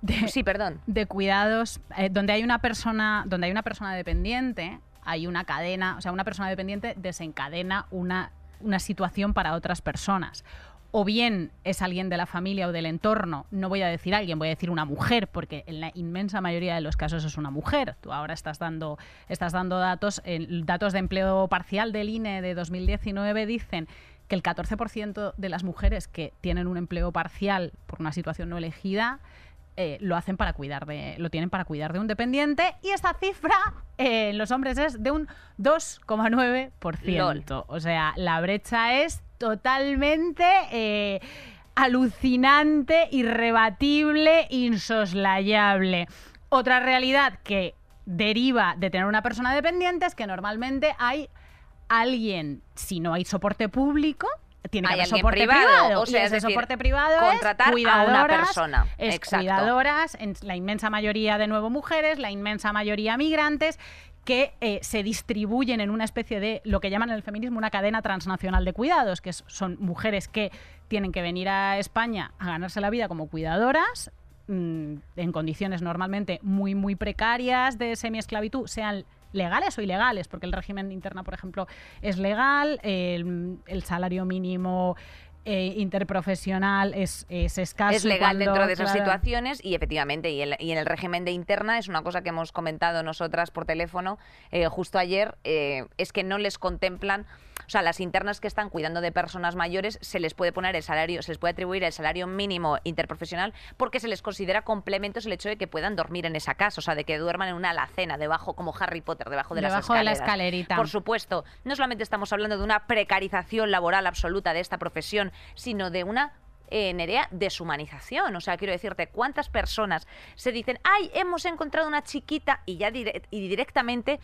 De- Sí, perdón. de cuidados, eh, donde hay una persona, donde hay una persona dependiente, hay una cadena, o sea, una persona dependiente desencadena una, una situación para otras personas. O bien es alguien de la familia o del entorno, no voy a decir alguien, voy a decir una mujer, porque en la inmensa mayoría de los casos es una mujer. Tú ahora estás dando, estás dando datos, datos de empleo parcial del INE de 2019 dicen que el 14% de las mujeres que tienen un empleo parcial por una situación no elegida eh, lo hacen para cuidar de, lo tienen para cuidar de un dependiente y esta cifra eh, en los hombres es de un 2,9%. O sea, la brecha es totalmente eh, alucinante, irrebatible, insoslayable. Otra realidad que deriva de tener una persona dependiente es que normalmente hay alguien, si no hay soporte público, tiene que Hay haber soporte privado, privado. o sea, y es decir, soporte privado contratar a una persona. Es Exacto. cuidadoras, en la inmensa mayoría de nuevo mujeres, la inmensa mayoría migrantes que eh, se distribuyen en una especie de lo que llaman en el feminismo una cadena transnacional de cuidados, que son mujeres que tienen que venir a España a ganarse la vida como cuidadoras, mm, en condiciones normalmente muy, muy precarias de semiesclavitud, sean legales o ilegales, porque el régimen interna, por ejemplo, es legal, el salario mínimo eh, interprofesional es, es escaso. es legal cuando, dentro de esas claro, situaciones y efectivamente y, el- y en el régimen de interna es una cosa que hemos comentado nosotras por teléfono eh, justo ayer eh, es que no les contemplan o sea, las internas que están cuidando de personas mayores se les puede poner el salario, se les puede atribuir el salario mínimo interprofesional porque se les considera complementos el hecho de que puedan dormir en esa casa, o sea, de que duerman en una alacena debajo como Harry Potter debajo de las Debajo de la escaleras. escalerita. Por supuesto, no solamente estamos hablando de una precarización laboral absoluta de esta profesión, sino de una eh, Nerea, deshumanización. O sea, quiero decirte, ¿cuántas personas se dicen, ay, hemos encontrado una chiquita y ya dire- y directamente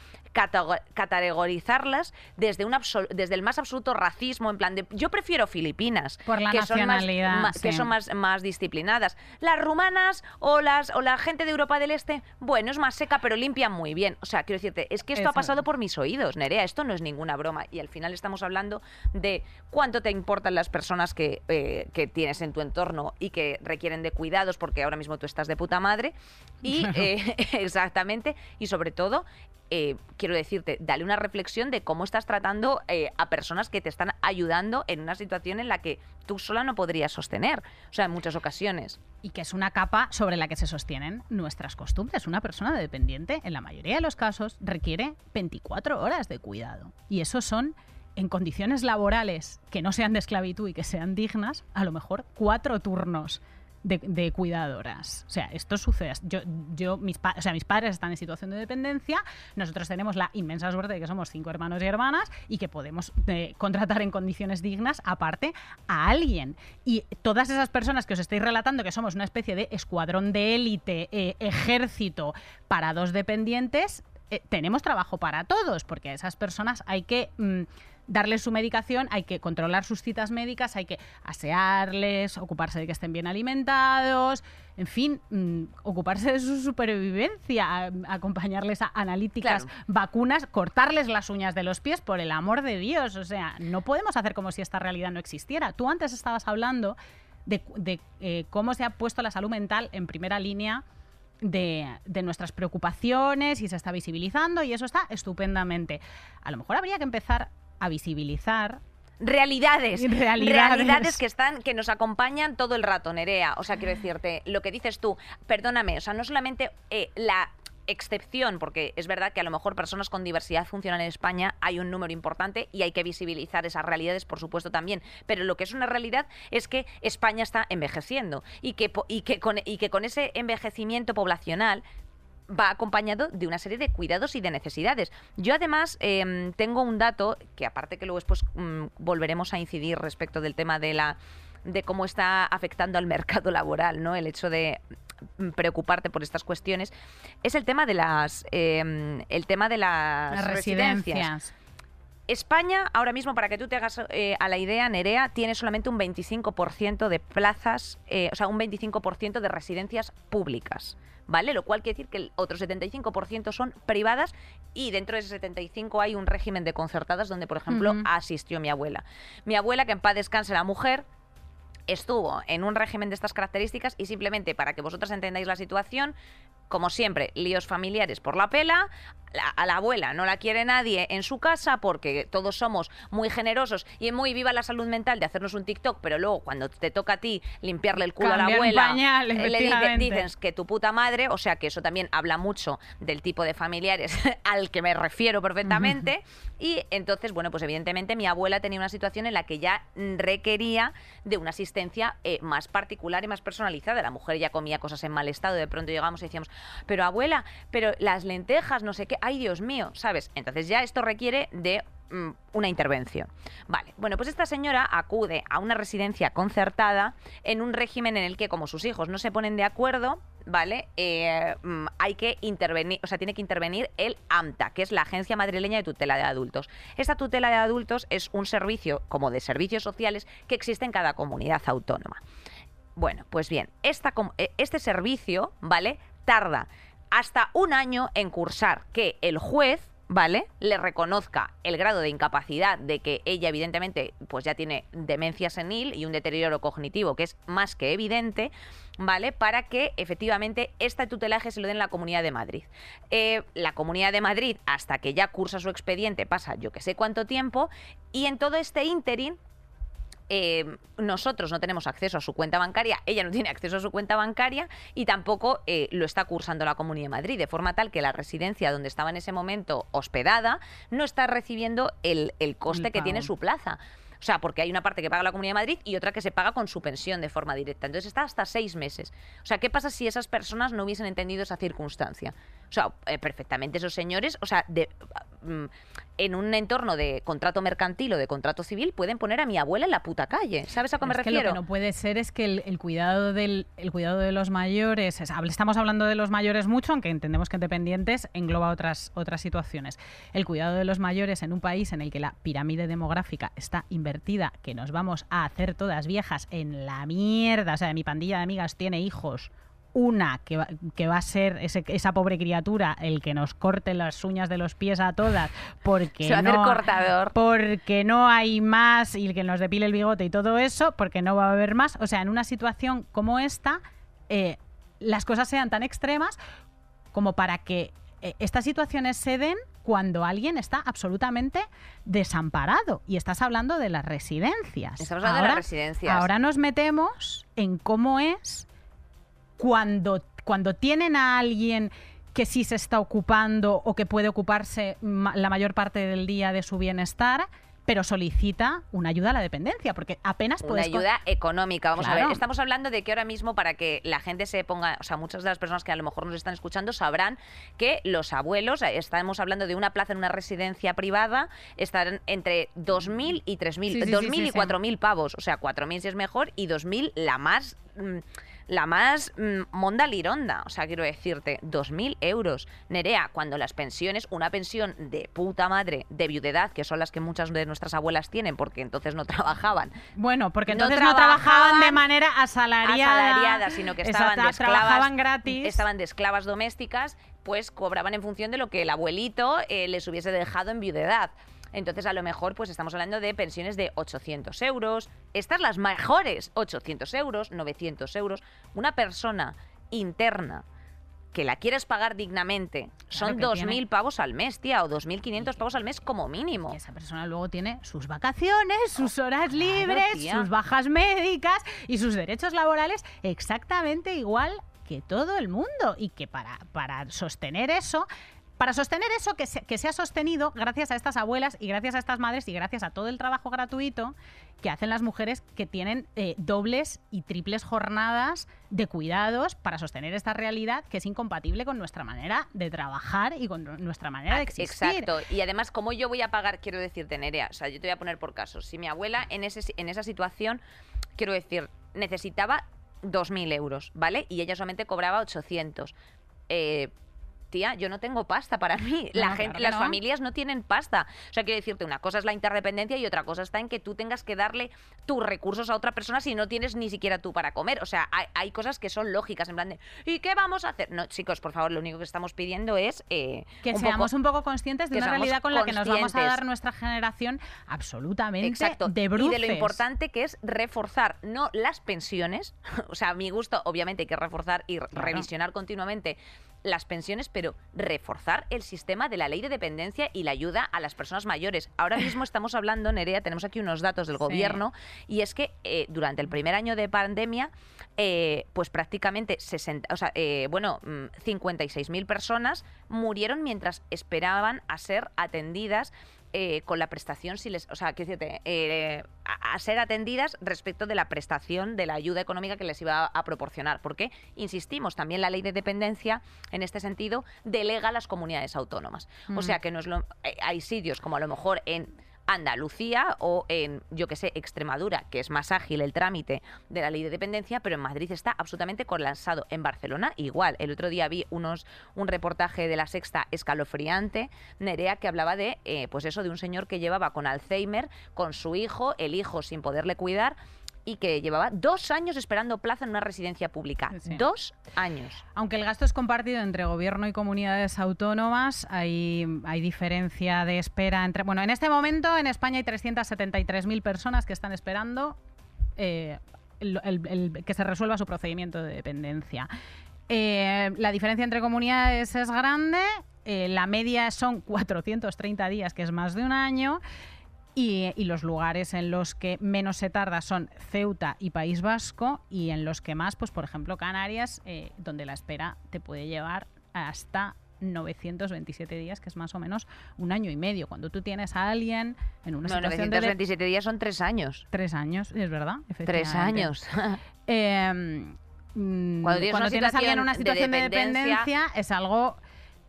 categorizarlas desde, un desde el más absoluto racismo, en plan de, yo prefiero Filipinas, Por la que son, más, nacionalidad, que son más, más disciplinadas. Las rumanas o, las, o la gente de Europa del Este, bueno, es más seca, pero limpian muy bien. O sea, quiero decirte, es que esto Eso ha pasado por mis oídos, Nerea, esto no es ninguna broma. Y al final estamos hablando de cuánto te importan las personas que, eh, que tienes en tu entorno y que requieren de cuidados, porque ahora mismo tú estás de puta madre. Y eh, exactamente, y sobre todo, eh, quiero decirte, dale una reflexión de cómo estás tratando eh, a personas que te están ayudando en una situación en la que tú sola no podrías sostener. O sea, en muchas ocasiones. y que es una capa sobre la que se sostienen nuestras costumbres. Una persona dependiente, en la mayoría de los casos, requiere 24 horas de cuidado. Y eso son, en condiciones laborales que no sean de esclavitud y que sean dignas, a lo mejor cuatro turnos. De, cuidadoras. O sea, esto sucede. Yo, yo mis, o sea, mis padres están en situación de dependencia. Nosotros tenemos la inmensa suerte de que somos cinco hermanos y hermanas y que podemos eh, contratar en condiciones dignas, aparte, a alguien. Y todas esas personas que os estáis relatando que somos una especie de escuadrón de élite, eh, ejército para dos dependientes, eh, tenemos trabajo para todos, porque a esas personas hay que mm, darles su medicación, hay que controlar sus citas médicas, hay que asearles, ocuparse de que estén bien alimentados, en fin, mm, ocuparse de su supervivencia, a- acompañarles a analíticas, Claro. vacunas, cortarles las uñas de los pies, por el amor de Dios. O sea, no podemos hacer como si esta realidad no existiera. Tú antes estabas hablando de, de, eh, cómo se ha puesto la salud mental en primera línea de, de nuestras preocupaciones y se está visibilizando y eso está estupendamente. A lo mejor habría que empezar a visibilizar Realidades, Realidades. realidades que están, que nos acompañan todo el rato, Nerea. O sea, quiero decirte, lo que dices tú, perdóname, o sea, no solamente eh, la excepción, porque es verdad que a lo mejor personas con diversidad funcional en España hay un número importante y hay que visibilizar esas realidades, por supuesto, también. Pero lo que es una realidad es que España está envejeciendo y que, y que, con, y que con ese envejecimiento poblacional va acompañado de una serie de cuidados y de necesidades. Yo además em, tengo un dato que aparte que luego después mm, volveremos a incidir respecto del tema de la de cómo está afectando al mercado laboral, ¿no? El hecho de mm, preocuparte por estas cuestiones es el tema de las em, el tema de las, las residencias. residencias. España, ahora mismo, para que tú te hagas eh, a la idea, Nerea, tiene solamente un 25% de plazas, eh, o sea, un 25% de residencias públicas, ¿vale? Lo cual quiere decir que el otro 75% son privadas y dentro de ese 75 hay un régimen de concertadas donde, por ejemplo, asistió mi abuela. Mi abuela, que en paz descanse la mujer, estuvo en un régimen de estas características y simplemente para que vosotras entendáis la situación, como siempre, líos familiares por la pela, la- a la abuela no la quiere nadie en su casa porque todos somos muy generosos y muy viva la salud mental de hacernos un TikTok, pero luego cuando te toca a ti limpiarle el culo a la un abuela, pañal, eh, le dices que tu puta madre, o sea que eso también habla mucho del tipo de familiares al que me refiero perfectamente. Y entonces, bueno, pues evidentemente mi abuela tenía una situación en la que ya requería de una eh, más particular y más personalizada. La mujer ya comía cosas en mal estado, de pronto llegamos y decíamos, pero abuela, pero las lentejas, no sé qué, ay Dios mío, ¿sabes? Entonces ya esto requiere de mm, una intervención. Vale, bueno, pues esta señora acude a una residencia concertada en un régimen en el que como sus hijos no se ponen de acuerdo, ¿vale? Eh, mm, hay que intervenir, o sea, tiene que intervenir el AMTA, que es la Agencia Madrileña de Tutela de Adultos. Esta tutela de adultos es un servicio, como de servicios sociales, que existe en cada comunidad autónoma. Bueno, pues bien, esta, eh, este servicio, ¿vale? Tarda hasta un año en cursar que el juez, ¿vale? Le reconozca el grado de incapacidad de que ella, evidentemente, pues ya tiene demencia senil y un deterioro cognitivo que es más que evidente, ¿vale? Para que efectivamente este tutelaje se lo den en la Comunidad de Madrid. Eh, la Comunidad de Madrid, hasta que ya cursa su expediente, pasa yo que sé cuánto tiempo, y en todo este ínterin eh, nosotros no tenemos acceso a su cuenta bancaria, ella no tiene acceso a su cuenta bancaria y tampoco eh, lo está cursando la Comunidad de Madrid, de forma tal que la residencia donde estaba en ese momento hospedada no está recibiendo el, el coste El que tiene su plaza. O sea, porque hay una parte que paga la Comunidad de Madrid y otra que se paga con su pensión de forma directa. Entonces está hasta seis meses. O sea, ¿qué pasa si esas personas no hubiesen entendido esa circunstancia? O sea, eh, perfectamente esos señores, o sea, de, mm, en un entorno de contrato mercantil o de contrato civil, pueden poner a mi abuela en la puta calle. ¿Sabes a qué me es que refiero? lo que no puede ser es que el, el cuidado del el cuidado de los mayores, estamos hablando de los mayores mucho, aunque entendemos que dependientes engloba otras otras situaciones. El cuidado de los mayores en un país en el que la pirámide demográfica está invertida, que nos vamos a hacer todas viejas en la mierda, o sea, mi pandilla de amigas tiene hijos. Una que va, que va a ser ese- esa pobre criatura el que nos corte las uñas de los pies a todas porque Se va a hacer no, cortador. porque no hay más y que nos depile el bigote y todo eso, porque no va a haber más. O sea, en una situación como esta, eh, las cosas sean tan extremas como para que eh, estas situaciones se den cuando alguien está absolutamente desamparado. Y estás hablando de las residencias. Estamos hablando de las residencias. Ahora nos metemos en cómo es cuando, cuando tienen a alguien que sí se está ocupando o que puede ocuparse ma- la mayor parte del día de su bienestar, pero solicita una ayuda a la dependencia, porque apenas Una puedes... con- ayuda económica. Vamos a ver, estamos hablando de que ahora mismo para que la gente se ponga, o sea, muchas de las personas que a lo mejor nos están escuchando sabrán que los abuelos, eh, estamos hablando de una plaza en una residencia privada, estarán entre 2.000 y 3.000, Sí, sí, sí, 2.000 sí, y sí. 4.000 pavos, o sea, 4.000 si es mejor y 2.000 la más... la más mm, monda lironda, o sea, quiero decirte, 2.000 euros. Nerea, cuando las pensiones, una pensión de puta madre, de viudedad, que son las que muchas de nuestras abuelas tienen, porque entonces no trabajaban, Bueno, porque No entonces no trabajaban, de manera asalariada. asalariadas, sino que estaban de esclavas, trabajaban gratis. estaban de esclavas domésticas, pues cobraban en función de lo que el abuelito eh, les hubiese dejado en viudedad. Entonces, a lo mejor, pues estamos hablando de pensiones de 800 euros. Estas las mejores, 800 euros, 900 euros. Una persona interna que la quieres pagar dignamente son que 2.000 tiene- pavos al mes, tía, o 2.500 pavos al mes como mínimo. Y esa persona luego tiene sus vacaciones, sus horas libres, sus bajas médicas y sus derechos laborales exactamente igual que todo el mundo. Y que para, para sostener eso, para sostener eso que se, que se ha sostenido gracias a estas abuelas y gracias a estas madres y gracias a todo el trabajo gratuito que hacen las mujeres que tienen eh, dobles y triples jornadas de cuidados para sostener esta realidad que es incompatible con nuestra manera de trabajar y con nuestra manera de existir. Exacto. Y además, como yo voy a pagar, quiero decirte, Nerea, o sea, yo te voy a poner por casos. Si mi abuela en, ese, en esa situación, quiero decir, necesitaba 2.000 euros, ¿vale? Y ella solamente cobraba 800. Eh, tía, yo no tengo pasta para mí. No, La gente, claro las no. familias no tienen pasta. O sea, quiero decirte, una cosa es la interdependencia y otra cosa está en que tú tengas que darle tus recursos a otra persona si no tienes ni siquiera tú para comer. O sea, hay, hay cosas que son lógicas, en plan de, ¿y qué vamos a hacer? No, chicos, por favor, lo único que estamos pidiendo es... eh, que un seamos poco- un poco conscientes de una realidad con la que nos vamos a dar nuestra generación absolutamente Exacto. de y bruces. de lo importante que es reforzar, no las pensiones, o sea, a mi gusto, obviamente hay que reforzar y revisionar continuamente las pensiones, pero reforzar el sistema de la ley de dependencia y la ayuda a las personas mayores. Ahora mismo estamos hablando, Nerea, tenemos aquí unos datos del Sí. gobierno, y es que eh, durante el primer año de pandemia, eh, pues prácticamente 60, o sea, eh, bueno, mm, 56.000 personas murieron mientras esperaban a ser atendidas eh, con la prestación, si les, o sea, decirte, eh, a, a ser atendidas respecto de la prestación de la ayuda económica que les iba a, a proporcionar. Porque, insistimos, también la ley de dependencia, en este sentido, delega a las comunidades autónomas. O Mm. sea, que no es lo, eh, hay sitios como a lo mejor en Andalucía o en, yo que sé, Extremadura, que es más ágil el trámite de la ley de dependencia, pero en Madrid está absolutamente colapsado. En Barcelona igual. El otro día vi unos un reportaje de la Sexta escalofriante, Nerea, que hablaba de, eh, pues eso, de un señor que llevaba con Alzheimer, con su hijo, el hijo sin poderle cuidar y que llevaba dos años esperando plaza en una residencia pública. Sí. Dos años. Aunque el gasto es compartido entre gobierno y comunidades autónomas, hay, hay diferencia de espera entre... Bueno, en este momento en España hay 373.000 personas que están esperando eh, el- el- el- que se resuelva su procedimiento de dependencia. Eh, la diferencia entre comunidades es grande, eh, la media son 430 días, que es más de un año. Y, y los lugares en los que menos se tarda son Ceuta y País Vasco y en los que más, pues por ejemplo Canarias, eh, donde la espera te puede llevar hasta 927 días, que es más o menos un año y medio. Cuando tú tienes a alguien en una No, situación de... de- 927 días son tres años. Tres años, es verdad. Tres años. Eh, mm, Cuando tienes a alguien en una de situación de dependencia, dependencia, es algo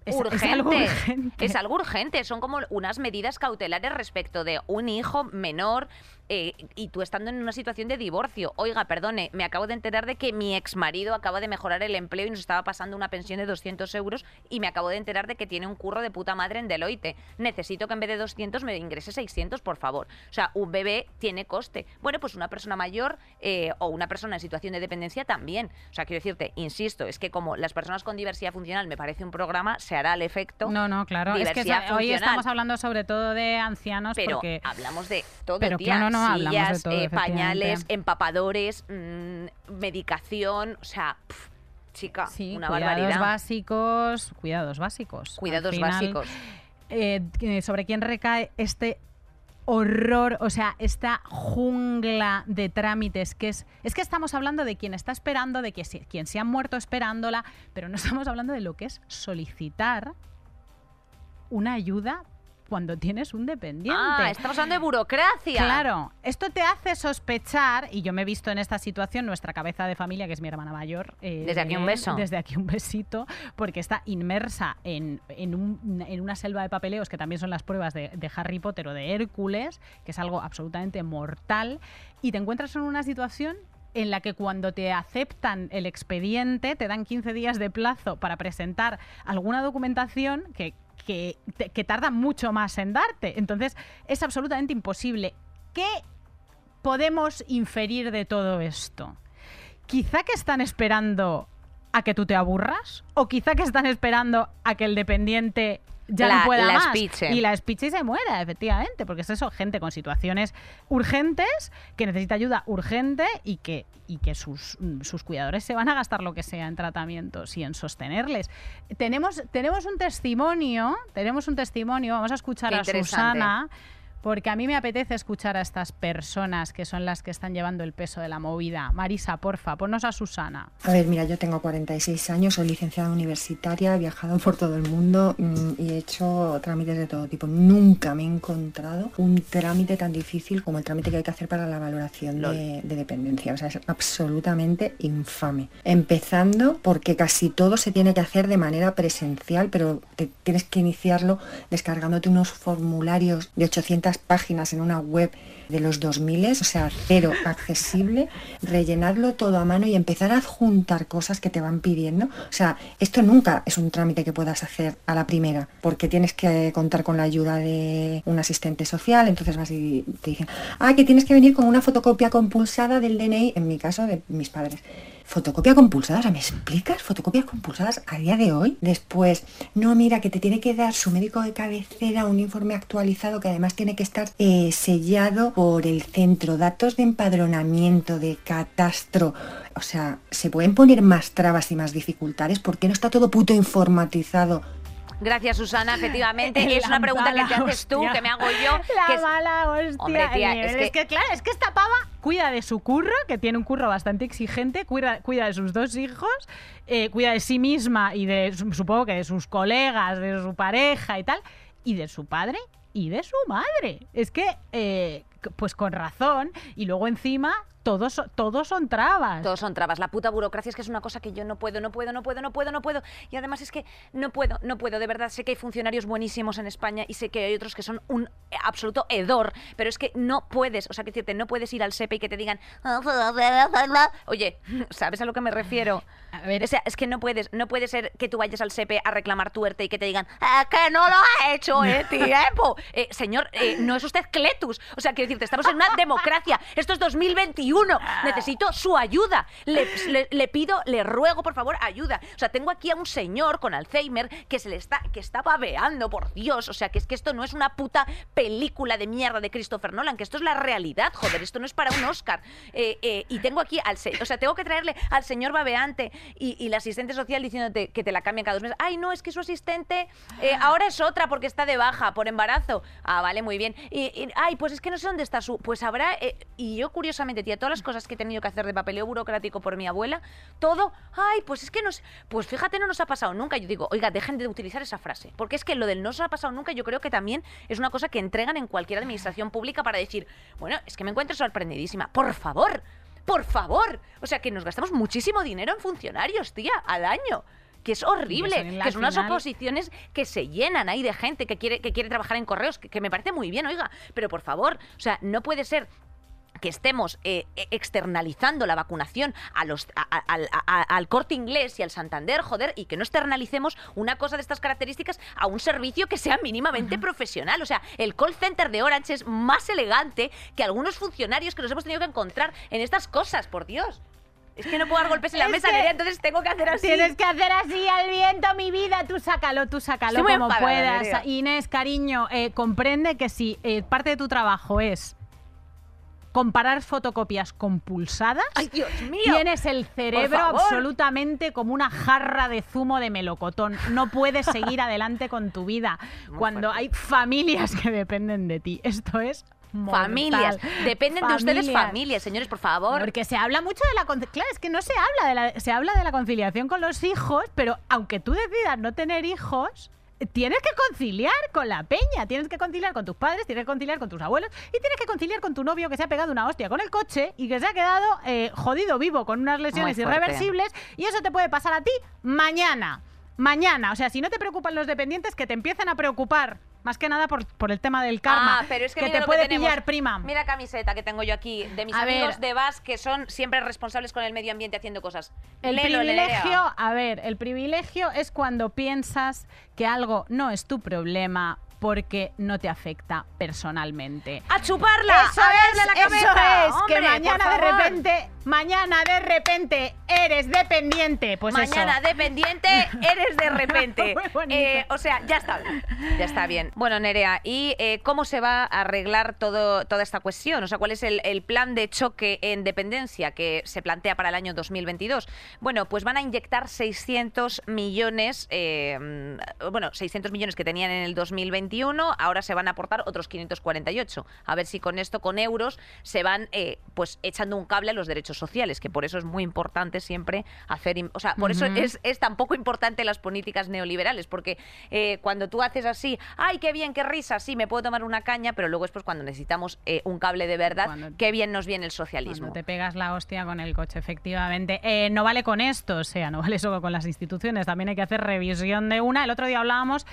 es, algo urgente. Es algo urgente. Son como unas medidas cautelares respecto de un hijo menor eh, y tú estando en una situación de divorcio. Oiga, perdone, me acabo de enterar de que mi ex marido acaba de mejorar el empleo y nos estaba pasando una pensión de 200 euros y me acabo de enterar de que tiene un curro de puta madre en Deloitte. Necesito que en vez de 200 me ingrese 600, por favor. O sea, un bebé tiene coste. Bueno, pues una persona mayor eh, o una persona en situación de dependencia también. O sea, quiero decirte, insisto, es que como las personas con diversidad funcional me parece un programa, se hará al efecto. No, no, claro. Es que diversidad hoy funcional. estamos hablando sobre todo de ancianos Pero porque hablamos de todo, Pero tía. claro, no, de Sillas, todo, eh, pañales, empapadores, mm, medicación, o sea, chica, sí, una cuidados barbaridad. básicos, cuidados básicos. Cuidados final, básicos. eh, eh, sobre quién recae este horror, o sea, esta jungla de trámites que es es que estamos hablando de quien está esperando, de que si- quien se ha muerto esperándola, pero no estamos hablando de lo que es solicitar una ayuda cuando tienes un dependiente. Ah, estamos hablando de burocracia. Claro, esto te hace sospechar, y yo me he visto en esta situación, nuestra cabeza de familia, que es mi hermana mayor. eh, Desde aquí un beso. Desde aquí un besito, porque está inmersa en, en un- en una selva de papeleos, que también son las pruebas de, de Harry Potter o de Hércules, que es algo absolutamente mortal, y te encuentras en una situación en la que cuando te aceptan el expediente, te dan 15 días de plazo para presentar alguna documentación que, que, tarda mucho más en darte. Entonces, es absolutamente imposible. ¿Qué podemos inferir de todo esto? Quizá que están esperando a que tú te aburras o quizá que están esperando a que el dependiente ya La- no pueda la más espiche. y la espiche y se muera, efectivamente, porque es eso, gente con situaciones urgentes que necesita ayuda urgente y que y que sus, mm, sus cuidadores se van a gastar lo que sea en tratamientos y en sostenerles. Tenemos tenemos un testimonio, tenemos un testimonio, vamos a escuchar Qué a. Susana porque a mí me apetece escuchar a estas personas que son las que están llevando el peso de la movida. Marisa, porfa, ponnos a Susana. A ver, mira, yo tengo 46 años, soy licenciada universitaria, he viajado por todo el mundo mm, y he hecho trámites de todo tipo. Nunca me he encontrado un trámite tan difícil como el trámite que hay que hacer para la valoración de, de dependencia. O sea, es absolutamente infame. Empezando porque casi todo se tiene que hacer de manera presencial, pero te tienes que iniciarlo descargándote unos formularios de 800 páginas en una web de los 2000, o sea, cero accesible, rellenarlo todo a mano y empezar a adjuntar cosas que te van pidiendo. O sea, esto nunca es un trámite que puedas hacer a la primera, porque tienes que contar con la ayuda de un asistente social, entonces vas y te dicen, ah, que tienes que venir con una fotocopia compulsada del DNI, en mi caso de mis padres. Fotocopia compulsada, o sea, ¿me explicas? Fotocopias compulsadas a día de hoy. Después, no, mira, que te tiene que dar su médico de cabecera un informe actualizado que además tiene que estar eh, sellado por el centro, datos de empadronamiento, de catastro. O sea, ¿se pueden poner más trabas y más dificultades? ¿Por qué no está todo puto informatizado? Gracias, Susana. Efectivamente, es una pregunta que te haces tú, que me hago yo. La que es- mala hostia. Hombre, tía, el es que- claro, es que esta pava cuida de su curro, que tiene un curro bastante exigente, cuida, cuida de sus dos hijos, eh, cuida de sí misma y de, su- supongo que de sus colegas, de su pareja y tal, y de su padre y de su madre. Es que, eh, pues con razón, y luego encima todos, todos son trabas. Todos son trabas. La puta burocracia es que es una cosa que yo no puedo, no puedo, no puedo, no puedo, no puedo. Y además es que no puedo, no puedo. De verdad, sé que hay funcionarios buenísimos en España y sé que hay otros que son un eh, absoluto hedor. Pero es que no puedes, o sea, que decirte, no puedes ir al SEPE y que te digan. Oye, ¿sabes a lo que me refiero? A ver. O sea, es que no puedes, no puede ser que tú vayas al SEPE a reclamar tu ERTE y que te digan, "Ah, que no lo ha hecho en tiempo. Eh, señor, eh, no es usted Cletus. O sea, quiero decirte, estamos en una democracia. Esto es 2021. Ninguno. Necesito su ayuda. Le, le- le pido, le ruego, por favor, ayuda. O sea, tengo aquí a un señor con Alzheimer que se le está, que está babeando, por Dios. O sea, que es que esto no es una puta película de mierda de Christopher Nolan, que esto es la realidad, joder, esto no es para un Oscar. Eh, eh, y tengo aquí al se- o sea, tengo que traerle al señor babeante y, y la asistente social diciéndote que te la cambian cada dos meses. Ay, no, es que su asistente eh, ahora es otra porque está de baja por embarazo. Ah, vale, muy bien. Y, y, ay, pues es que no sé dónde está su. Pues habrá. y yo, curiosamente, tía, todas las cosas que he tenido que hacer de papeleo burocrático por mi abuela, todo. Ay, pues es que no sé- Pues fíjate, no nos ha pasado nunca. Yo digo, oiga, dejen de utilizar esa frase. Porque es que lo del no nos ha pasado nunca, yo creo que también es una cosa que entregan en cualquier administración pública para decir, bueno, es que me encuentro sorprendidísima. Por favor, por favor. O sea, que nos gastamos muchísimo dinero en funcionarios, tía, al año. Que es horrible, que son unas oposiciones que se llenan ahí de gente que quiere, que quiere trabajar en correos, que, que me parece muy bien, oiga, pero por favor, o sea, no puede ser que estemos eh, eh, externalizando la vacunación a los, a- a- al- corte inglés y al Santander, joder, y que no externalicemos una cosa de estas características a un servicio que sea mínimamente profesional. O sea, el call center de Orange es más elegante que algunos funcionarios que nos hemos tenido que encontrar en estas cosas, por Dios. Es que no puedo dar golpes en la Es mesa, Nerea, entonces tengo que hacer así. Tienes que hacer así al viento, mi vida. Tú sácalo, tú sácalo Estoy como enfadada, puedas. Nerea. Inés, cariño, eh, comprende que si eh, parte de tu trabajo es comparar fotocopias compulsadas, ¡Ay, Dios mío! tienes el cerebro absolutamente como una jarra de zumo de melocotón. No puedes seguir adelante con tu vida cuando hay familias que dependen de ti. Esto es mortal. Familias. Dependen de ustedes Familias. señores, por favor. Porque se habla mucho de la claro, es que no se habla de la se habla de la conciliación con los hijos, pero aunque tú decidas no tener hijos, tienes que conciliar con la peña, tienes que conciliar con tus padres, tienes que conciliar con tus abuelos y tienes que conciliar con tu novio que se ha pegado una hostia con el coche y que se ha quedado eh, jodido vivo con unas lesiones irreversibles y eso te puede pasar a ti mañana. Mañana, o sea, si no te preocupan los dependientes, que te empiecen a preocupar. Más que nada por, por el tema del karma. Ah, pero es que, que mira te puede pillar, prima. Mira camiseta que tengo yo aquí de mis A ver. amigos de VAS que son siempre responsables con el medio ambiente haciendo cosas. El privilegio, a ver, el privilegio es cuando piensas que algo no es tu problema porque no te afecta personalmente. ¡A chuparla! Eso ¡A es, la eso cabeza! es, ¡Hombre, que mañana de repente, mañana de repente eres dependiente, pues Mañana eso. dependiente, eres de repente. Eh, o sea, ya está. Ya está bien. Bueno, Nerea, ¿y eh, cómo se va a arreglar todo, toda esta cuestión? O sea, ¿cuál es el, el plan de choque en dependencia que se plantea para el año 2022? Bueno, pues van a inyectar 600 millones, eh, bueno, 600 millones que tenían en el 2021, ahora se van a aportar otros 548. A ver si con esto, con euros, se van eh, pues echando un cable a los derechos sociales, que por eso es muy importante siempre hacer... O sea, por eso es, es tan poco importante las políticas neoliberales, porque eh, cuando tú haces así, ¡ay, qué bien, qué risa! Sí, me puedo tomar una caña, pero luego es pues cuando necesitamos eh, un cable de verdad, Cuando- qué bien nos viene el socialismo. Cuando te pegas la hostia con el coche, efectivamente. Eh, no vale con esto, o sea, no vale solo con las instituciones, también hay que hacer revisión de una. El otro día hablábamos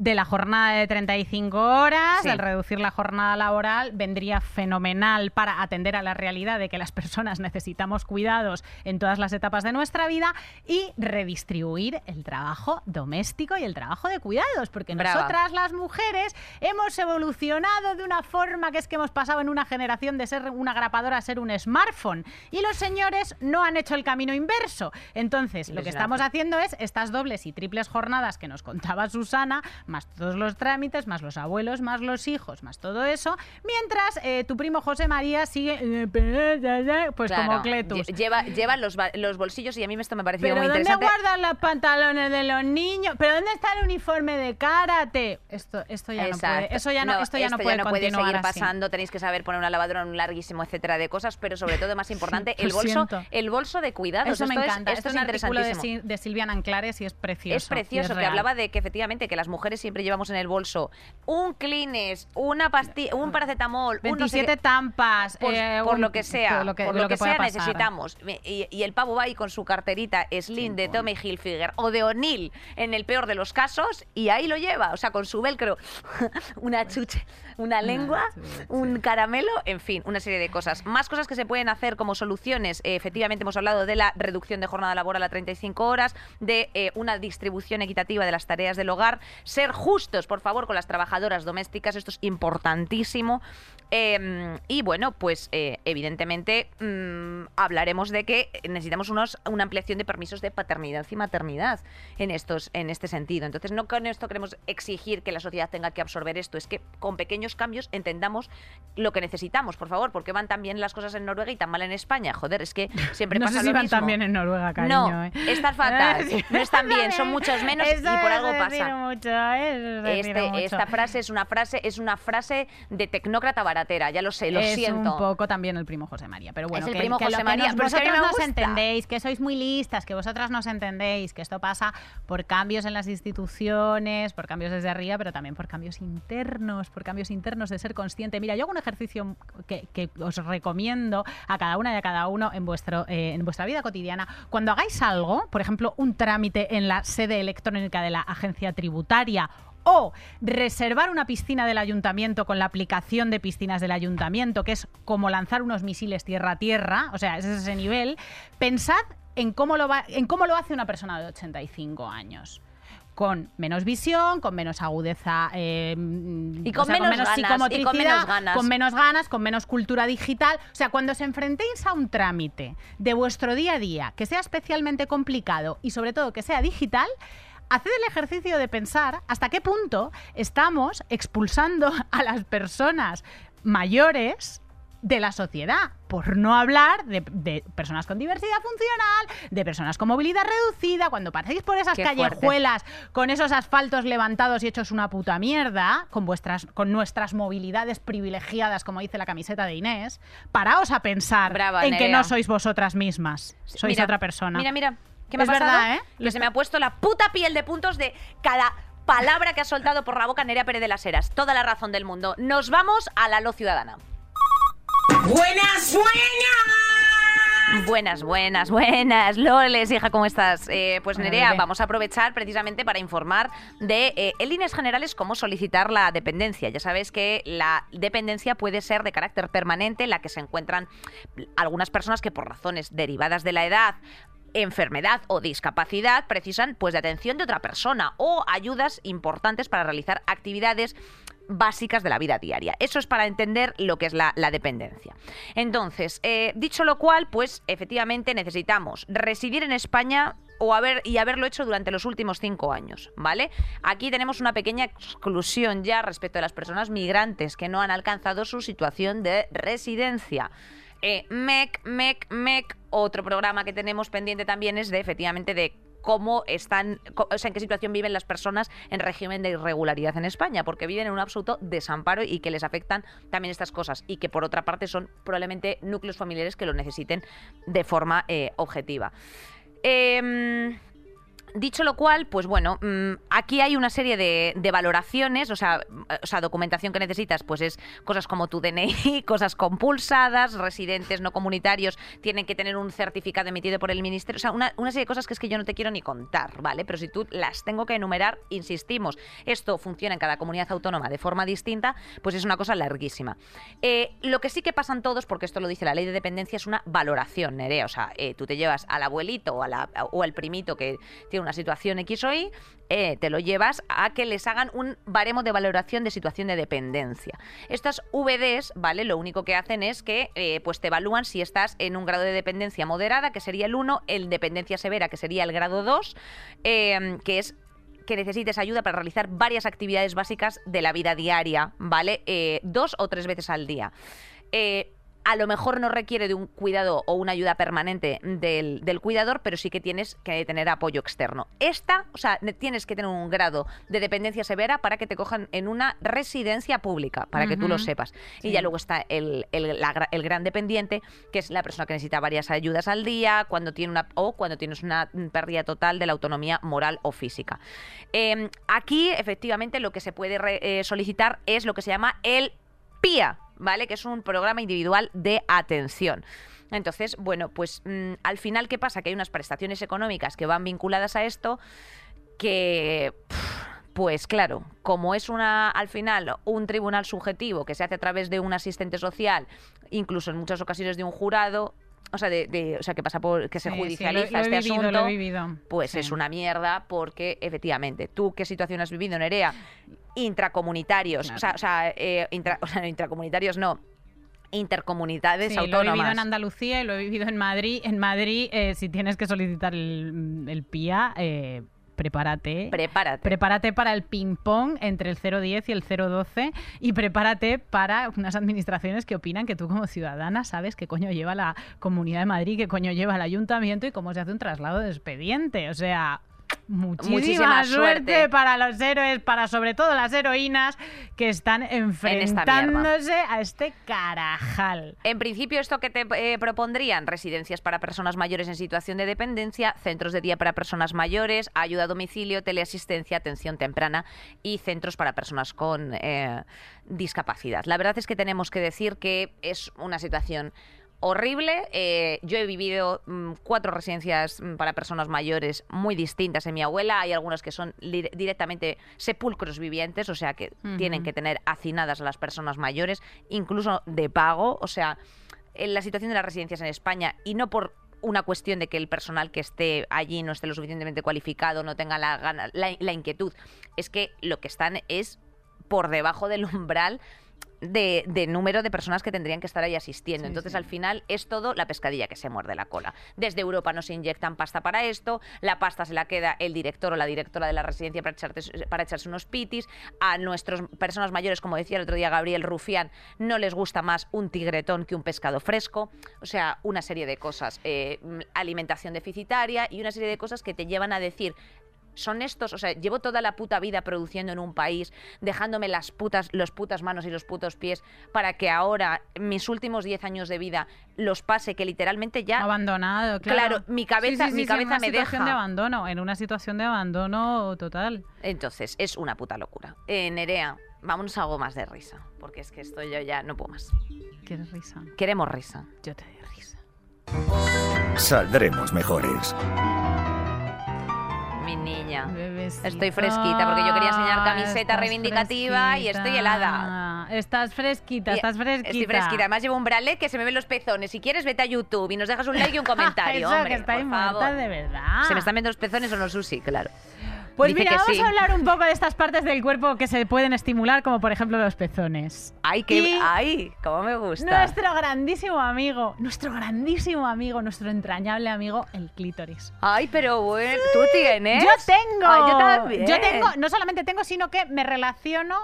de la jornada de 35 horas, Sí. el reducir la jornada laboral vendría fenomenal para atender a la realidad de que las personas necesitamos cuidados en todas las etapas de nuestra vida y redistribuir el trabajo doméstico y el trabajo de cuidados, porque Brava. nosotras las mujeres hemos evolucionado de una forma que es que hemos pasado en una generación de ser una grapadora a ser un smartphone y los señores no han hecho el camino inverso. Entonces, lo que estamos haciendo es estas dobles y triples jornadas que nos contaba Susana, más todos los trámites, más los abuelos, más los hijos, más todo eso, mientras eh, tu primo José María sigue eh, pues como Cletus. lle- Lleva, lleva los, los bolsillos y a mí esto me pareció Pero muy ¿dónde interesante. guardan los pantalones de los niños? ¿Pero dónde está el uniforme de karate? Esto, esto ya no puede, eso ya no, esto ya no puede continuar seguir así. pasando. Tenéis que saber poner una lavadora, un larguísimo etcétera de cosas, pero sobre todo más importante, el bolso, siento. el bolso de cuidados. Eso me Esto es- encanta. esto Esto es es un artículo de, de Silvia Anclares y es precioso. Es precioso, que real. hablaba de que efectivamente que las mujeres siempre llevamos en el bolso un Kleenex, una pastilla, un paracetamol, un no sé 27 tampas. por, eh, por un- lo que sea, por lo que, por lo lo que, pueda sea pasar. necesitamos. Y, y el pavo va ahí con su carterita Slim de Tommy Hilfiger o de O'Neill en el peor de los casos y ahí lo lleva, o sea, con su velcro, una chuche, una lengua, un caramelo, en fin, una serie de cosas. Más cosas que se pueden hacer como soluciones. Eh, efectivamente hemos hablado de la reducción de jornada laboral a 35 horas, de eh, una distribución equitativa de las tareas del hogar. Se ser justos, por favor, con las trabajadoras domésticas, esto es importantísimo. Eh, y bueno, pues eh, evidentemente mm, hablaremos de que necesitamos unos, una ampliación de permisos de paternidad y maternidad en, estos, en este sentido. Entonces, no con esto queremos exigir que la sociedad tenga que absorber esto, es que con pequeños cambios entendamos lo que necesitamos, por favor, porque van tan bien las cosas en Noruega y tan mal en España. Joder, es que siempre no pasa sé si lo van mismo. tan bien en Noruega, cariño. No, ¿eh? están fatal. No están bien, son muchos menos y por algo pasa. mucho, ¿eh? Este- esta frase es una frase es una frase de tecnócrata baratera, ya lo sé, lo es siento. un poco también el primo José María, pero bueno, Es el que, primo que José que María, nos- pero me nos entendéis, que sois muy listas, que vosotras nos entendéis, que esto pasa por cambios en las instituciones, por cambios desde arriba, pero también por cambios internos, por cambios internos de ser consciente. Mira, yo hago un ejercicio que, que os recomiendo a cada una y a cada uno en, vuestro, eh, en vuestra vida cotidiana. Cuando hagáis algo, por ejemplo, un trámite en la sede electrónica de la agencia tributaria o reservar una piscina del ayuntamiento con la aplicación de piscinas del ayuntamiento, que es como lanzar unos misiles tierra a tierra, o sea, es ese nivel, pensad en cómo lo, va, en cómo lo hace una persona de 85 años. Con menos visión, con menos agudeza eh, Y con menos ganas, y con menos ganas. con menos ganas, con menos cultura digital. O sea, cuando os enfrentéis a un trámite de vuestro día a día que sea especialmente complicado y sobre todo que sea digital, haced el ejercicio de pensar hasta qué punto estamos expulsando a las personas mayores de la sociedad, por no hablar de, de personas con diversidad funcional, de personas con movilidad reducida, cuando paséis por esas Qué fuerte. callejuelas con esos asfaltos levantados y hechos una puta mierda, con vuestras, con nuestras movilidades privilegiadas, como dice la camiseta de Inés, paraos a pensar Brava, en que no sois vosotras mismas, sois Mira, otra persona. Mira, mira, ¿qué me Es ha pasado? verdad, ¿eh? Que se me ha puesto la puta piel de puntos de cada palabra que ha soltado por la boca Nerea Pérez de las Heras. Toda la razón del mundo. Nos vamos a la lo ciudadana. ¡Buenas, buenas! Buenas, buenas, buenas. Loles, hija, ¿cómo estás? Eh, pues Nerea, vamos a aprovechar precisamente para informar de, eh, en líneas generales, cómo solicitar la dependencia. Ya sabes que la dependencia puede ser de carácter permanente, en la que se encuentran algunas personas que por razones derivadas de la edad enfermedad o discapacidad precisan pues de atención de otra persona o ayudas importantes para realizar actividades básicas de la vida diaria. Eso es para entender lo que es la, dependencia. Entonces, eh, dicho lo cual, pues efectivamente necesitamos residir en España o haber, y haberlo hecho durante los últimos cinco años, ¿vale? Aquí tenemos una pequeña exclusión ya respecto a las personas migrantes que no han alcanzado su situación de residencia. Eh, MEC, MEC, MEC, otro programa que tenemos pendiente también es de efectivamente de cómo están, o sea, en qué situación viven las personas en régimen de irregularidad en España, porque viven en un absoluto desamparo y que les afectan también estas cosas y que por otra parte son probablemente núcleos familiares que lo necesiten de forma eh, objetiva. Em, Dicho lo cual, pues bueno, mm, aquí hay una serie de, valoraciones, o sea, o sea, documentación que necesitas, pues es cosas como tu DNI, cosas compulsadas, residentes no comunitarios tienen que tener un certificado emitido por el ministerio, o sea, una, una serie de cosas que es que yo no te quiero ni contar, ¿vale? Pero si tú las tengo que enumerar, insistimos, esto funciona en cada comunidad autónoma de forma distinta, pues es una cosa larguísima. Eh, lo que sí que pasan todos, porque esto lo dice la ley de dependencia, es una valoración, Nerea, o sea, eh, tú te llevas al abuelito o, a la- o al primito que tiene una situación X o Y, eh, te lo llevas a que les hagan un baremo de valoración de situación de dependencia. Estas VDs, ¿vale? Lo único que hacen es que eh, pues te evalúan si estás en un grado de dependencia moderada, que sería el 1, el dependencia severa, que sería el grado 2, eh, que es que necesites ayuda para realizar varias actividades básicas de la vida diaria, ¿vale? Eh, dos o tres veces al día. A lo mejor no requiere de un cuidado o una ayuda permanente del, del cuidador, pero sí que tienes que tener apoyo externo. Esta, o sea, ne- tienes que tener un grado de dependencia severa para que te cojan en una residencia pública, para que tú lo sepas. Y ya luego está el, el- la gra- el gran dependiente, que es la persona que necesita varias ayudas al día, cuando tiene una o cuando tienes una pérdida total de la autonomía moral o física. Eh, aquí, efectivamente, lo que se puede re- eh, solicitar es lo que se llama el PIA, ¿vale? Que es un programa individual de atención. Entonces, bueno, pues mm, al final, ¿qué pasa? Que hay unas prestaciones económicas que van vinculadas a esto que... pff, Pues claro, como es una al final un tribunal subjetivo que se hace a través de un asistente social, incluso en muchas ocasiones de un jurado, o sea, de, de- o sea, que pasa por que se Sí, sí, judicializa lo- este vivido, asunto, lo he vivido. pues Sí. es una mierda porque efectivamente, tú qué situación has vivido, Nerea, intracomunitarios, o sea, o sea, eh, intra- o sea, no, intracomunitarios no, intercomunidades Sí, lo he autónomas. vivido en Andalucía y lo he vivido en Madrid. En Madrid, eh, si tienes que solicitar el, el PIA, eh, prepárate. Prepárate. Prepárate para el ping-pong entre el 010 y el 012 y prepárate para unas administraciones que opinan que tú como ciudadana sabes qué coño lleva la Comunidad de Madrid, qué coño lleva el Ayuntamiento y cómo se hace un traslado de expediente. O sea, muchísima, Muchísima suerte, suerte. para los héroes, para sobre todo las heroínas que están enfrentándose a este carajal. En principio, esto que te eh, propondrían, residencias para personas mayores en situación de dependencia, centros de día para personas mayores, ayuda a domicilio, teleasistencia, atención temprana y centros para personas con eh, discapacidad. La verdad es que tenemos que decir que es una situación horrible. Eh, yo he vivido mm, cuatro residencias mm, para personas mayores muy distintas en mi abuela. Hay algunas que son directamente sepulcros vivientes, o sea que tienen que tener hacinadas a las personas mayores, incluso de pago. O sea, en la situación de las residencias en España y no por una cuestión de que el personal que esté allí no esté lo suficientemente cualificado, no tenga la, gana, la, la inquietud, es que lo que están es por debajo del umbral de, de número de personas que tendrían que estar ahí asistiendo. Sí, Entonces, sí. al final, es todo la pescadilla que se muerde la cola. Desde Europa nos inyectan pasta para esto, la pasta se la queda el director o la directora de la residencia para, echarte- para echarse unos pitis. A nuestras personas mayores, como decía el otro día Gabriel Rufián, no les gusta más un tigretón que un pescado fresco. O sea, una serie de cosas. Eh, alimentación deficitaria y una serie de cosas que te llevan a decir son estos, o sea, llevo toda la puta vida produciendo en un país, dejándome las putas, los putas manos y los putos pies para que ahora, mis últimos 10 años de vida, los pase, que literalmente ya... Abandonado, claro. Claro, mi cabeza- Sí, sí, mi sí, cabeza en una me situación deja. de abandono, en una situación de abandono total. Entonces, es una puta locura. Eh, Nerea, vámonos a algo más de risa, porque es que esto yo ya no puedo más. ¿Quieres risa? Queremos risa. Yo te doy risa. Saldremos mejores. Mi niña. Estoy fresquita porque yo quería enseñar camiseta estás reivindicativa y estoy helada. Estás fresquita, estás fresquita. Estoy fresquita. Además llevo un bralet que se me ven los pezones. Si quieres, vete a YouTube y nos dejas un like y un comentario, Eso, hombre, que estáis por favor. de verdad. Se me están viendo los pezones o no, Susi, claro. Pues Dice mira, vamos sí. a hablar un poco de estas partes del cuerpo que se pueden estimular, como por ejemplo los pezones. Ay, que, Y- ay, cómo me gusta. Nuestro grandísimo amigo, nuestro grandísimo amigo, nuestro entrañable amigo, el clítoris. Ay, pero bueno, ¿tú tienes? Yo tengo. Ay, yo también. Yo tengo, no solamente tengo, sino que me relaciono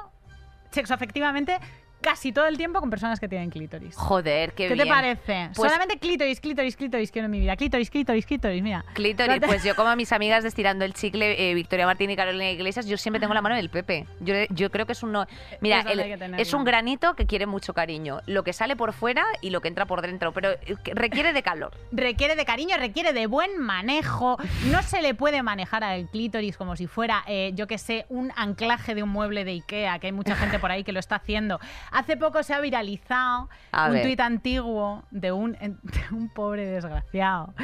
sexoafectivamente casi todo el tiempo con personas que tienen clítoris. Joder, qué, ¿Qué, bien. te parece? Pues- Solamente clítoris, clítoris, clítoris quiero en mi vida. Clítoris, clítoris, clítoris, mira. Clítoris, pues yo como a mis amigas de estirando el chicle, eh, Victoria Martín y Carolina Iglesias, yo siempre tengo la mano en el Pepe. Yo, yo creo que es un no- Mira, el- es un granito que quiere mucho cariño. Lo que sale por fuera y lo que entra por dentro, pero eh, requiere de calor. Requiere de cariño, requiere de buen manejo. No se le puede manejar al clítoris como si fuera, eh, yo que sé, un anclaje de un mueble de Ikea, que hay mucha gente por ahí que lo está haciendo. Hace poco se ha viralizado A un ver. tuit antiguo de un, de un pobre desgraciado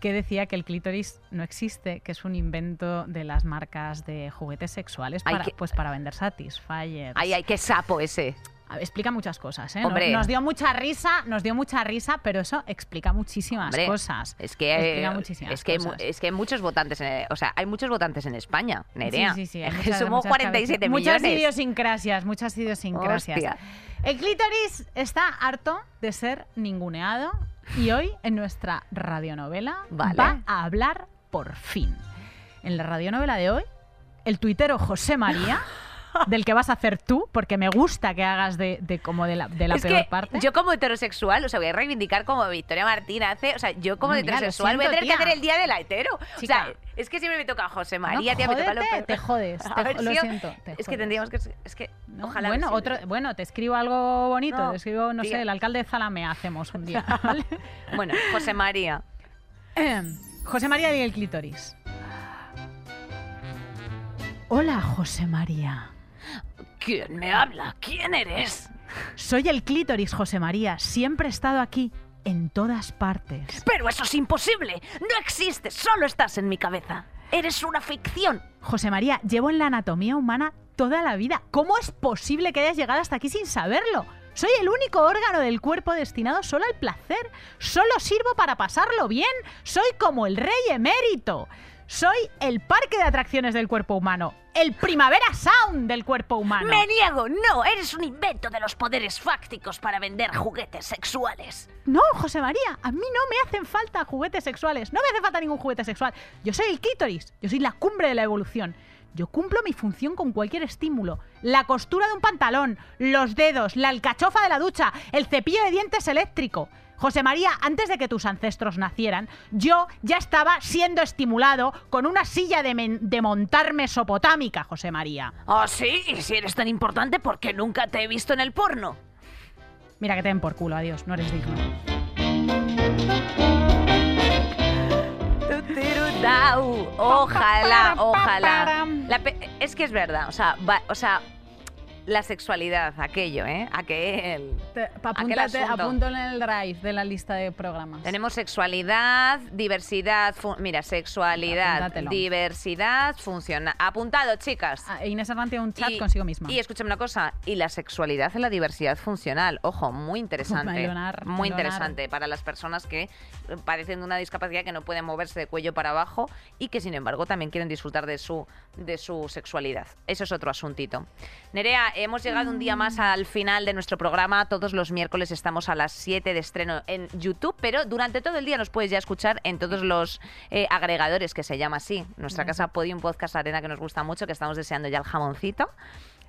que decía que el clítoris no existe, que es un invento de las marcas de juguetes sexuales Ay, para, pues para vender Satisfyers. Ay, ay, qué sapo ese. A ver, Explica muchas cosas, ¿eh? Nos- Hombre. Nos, dio mucha risa, nos dio mucha risa, pero eso explica muchísimas Hombre, cosas. Es que, Explica eh, muchísimas es, que cosas. es que hay muchos votantes, en, o sea, hay muchos votantes en España, Nerea. Sí, sí, sí. muchas- somos muchas 47 cabezas. Muchas millones. idiosincrasias, muchas idiosincrasias. Hostia. El clítoris está harto de ser ninguneado y hoy en nuestra radionovela Vale. va a hablar por fin. En la radionovela de hoy, el tuitero José María, del que vas a hacer tú, porque me gusta que hagas de, de como de la, de la es peor que parte. yo como heterosexual, o sea, voy a reivindicar como Victoria Martín hace, o sea, yo como mira, lo heterosexual voy a siento, tener que hacer el día de la hetero. Chica. O sea, es que siempre me toca José No, María, tía, me toca lo peor. te jodes, te ver lo si yo- siento, Es que tendríamos que es que ¿no? ojalá bueno, otro, bueno, te escribo algo bonito, No, te escribo, no tía. sé, el alcalde de Zalamea hacemos un día. ¿vale? Bueno, José María. José María y el clítoris. Hola, José María. ¿Quién me habla? ¿Quién eres? Soy el clítoris, José María. Siempre he estado aquí, en todas partes. Pero eso es imposible. No existes, solo estás en mi cabeza. Eres una ficción. José María, llevo en la anatomía humana toda la vida. ¿Cómo es posible que hayas llegado hasta aquí sin saberlo? Soy el único órgano del cuerpo destinado solo al placer. Solo sirvo para pasarlo bien. Soy como el rey emérito. Soy el parque de atracciones del cuerpo humano. El primavera sound del cuerpo humano. Me niego, no, eres un invento de los poderes fácticos para vender juguetes sexuales. No, José María, a mí no me hacen falta juguetes sexuales. No me hace falta ningún juguete sexual. Yo soy el clítoris. Yo soy la cumbre de la evolución. Yo cumplo mi función con cualquier estímulo. La costura de un pantalón, los dedos, la alcachofa de la ducha, el cepillo de dientes eléctrico. José María, antes de que tus ancestros nacieran, yo ya estaba siendo estimulado con una silla de, montar mesopotámica, José María. ¿Oh, sí? ¿Y si eres tan importante, por qué nunca te he visto en el porno? Mira que te den por culo, adiós, no eres digno. Ojalá, ojalá. La es que es verdad, o sea, va- o sea, la sexualidad, aquello, ¿eh? Aquel. aquel Apúntate, asunto. apúntalo en el drive de la lista de programas. Tenemos sexualidad, diversidad, mira, sexualidad, Apúntatelo. diversidad, funciona. Apuntado, chicas. Ah, Inés tiene un chat Y- consigo misma. Y escúchame una cosa, y la sexualidad en la diversidad funcional, ojo, muy interesante. Melonar, muy melonar. interesante para las personas que eh, padecen de una discapacidad que no pueden moverse de cuello para abajo y que sin embargo también quieren disfrutar de su, de su sexualidad. Eso es otro asuntito. Nerea, hemos llegado un día más al final de nuestro programa. Todos los miércoles estamos a las 7 de estreno en YouTube, pero durante todo el día nos puedes ya escuchar en todos los eh, agregadores que se llama así. Nuestra casa Podium Podcast Arena que nos gusta mucho, que estamos deseando ya el jamoncito.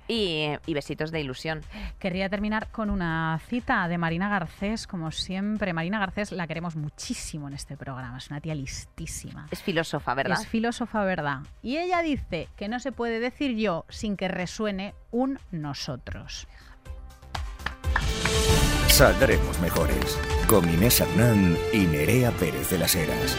Y, y besitos de ilusión. Querría terminar con una cita de Marina Garcés, como siempre. Marina Garcés la queremos muchísimo en este programa, es una tía listísima. Es filósofa, ¿verdad? Es filósofa, ¿verdad? Y ella dice que no se puede decir yo sin que resuene un nosotros. Saldremos mejores. Con Inés Hernán y Nerea Pérez de las Heras.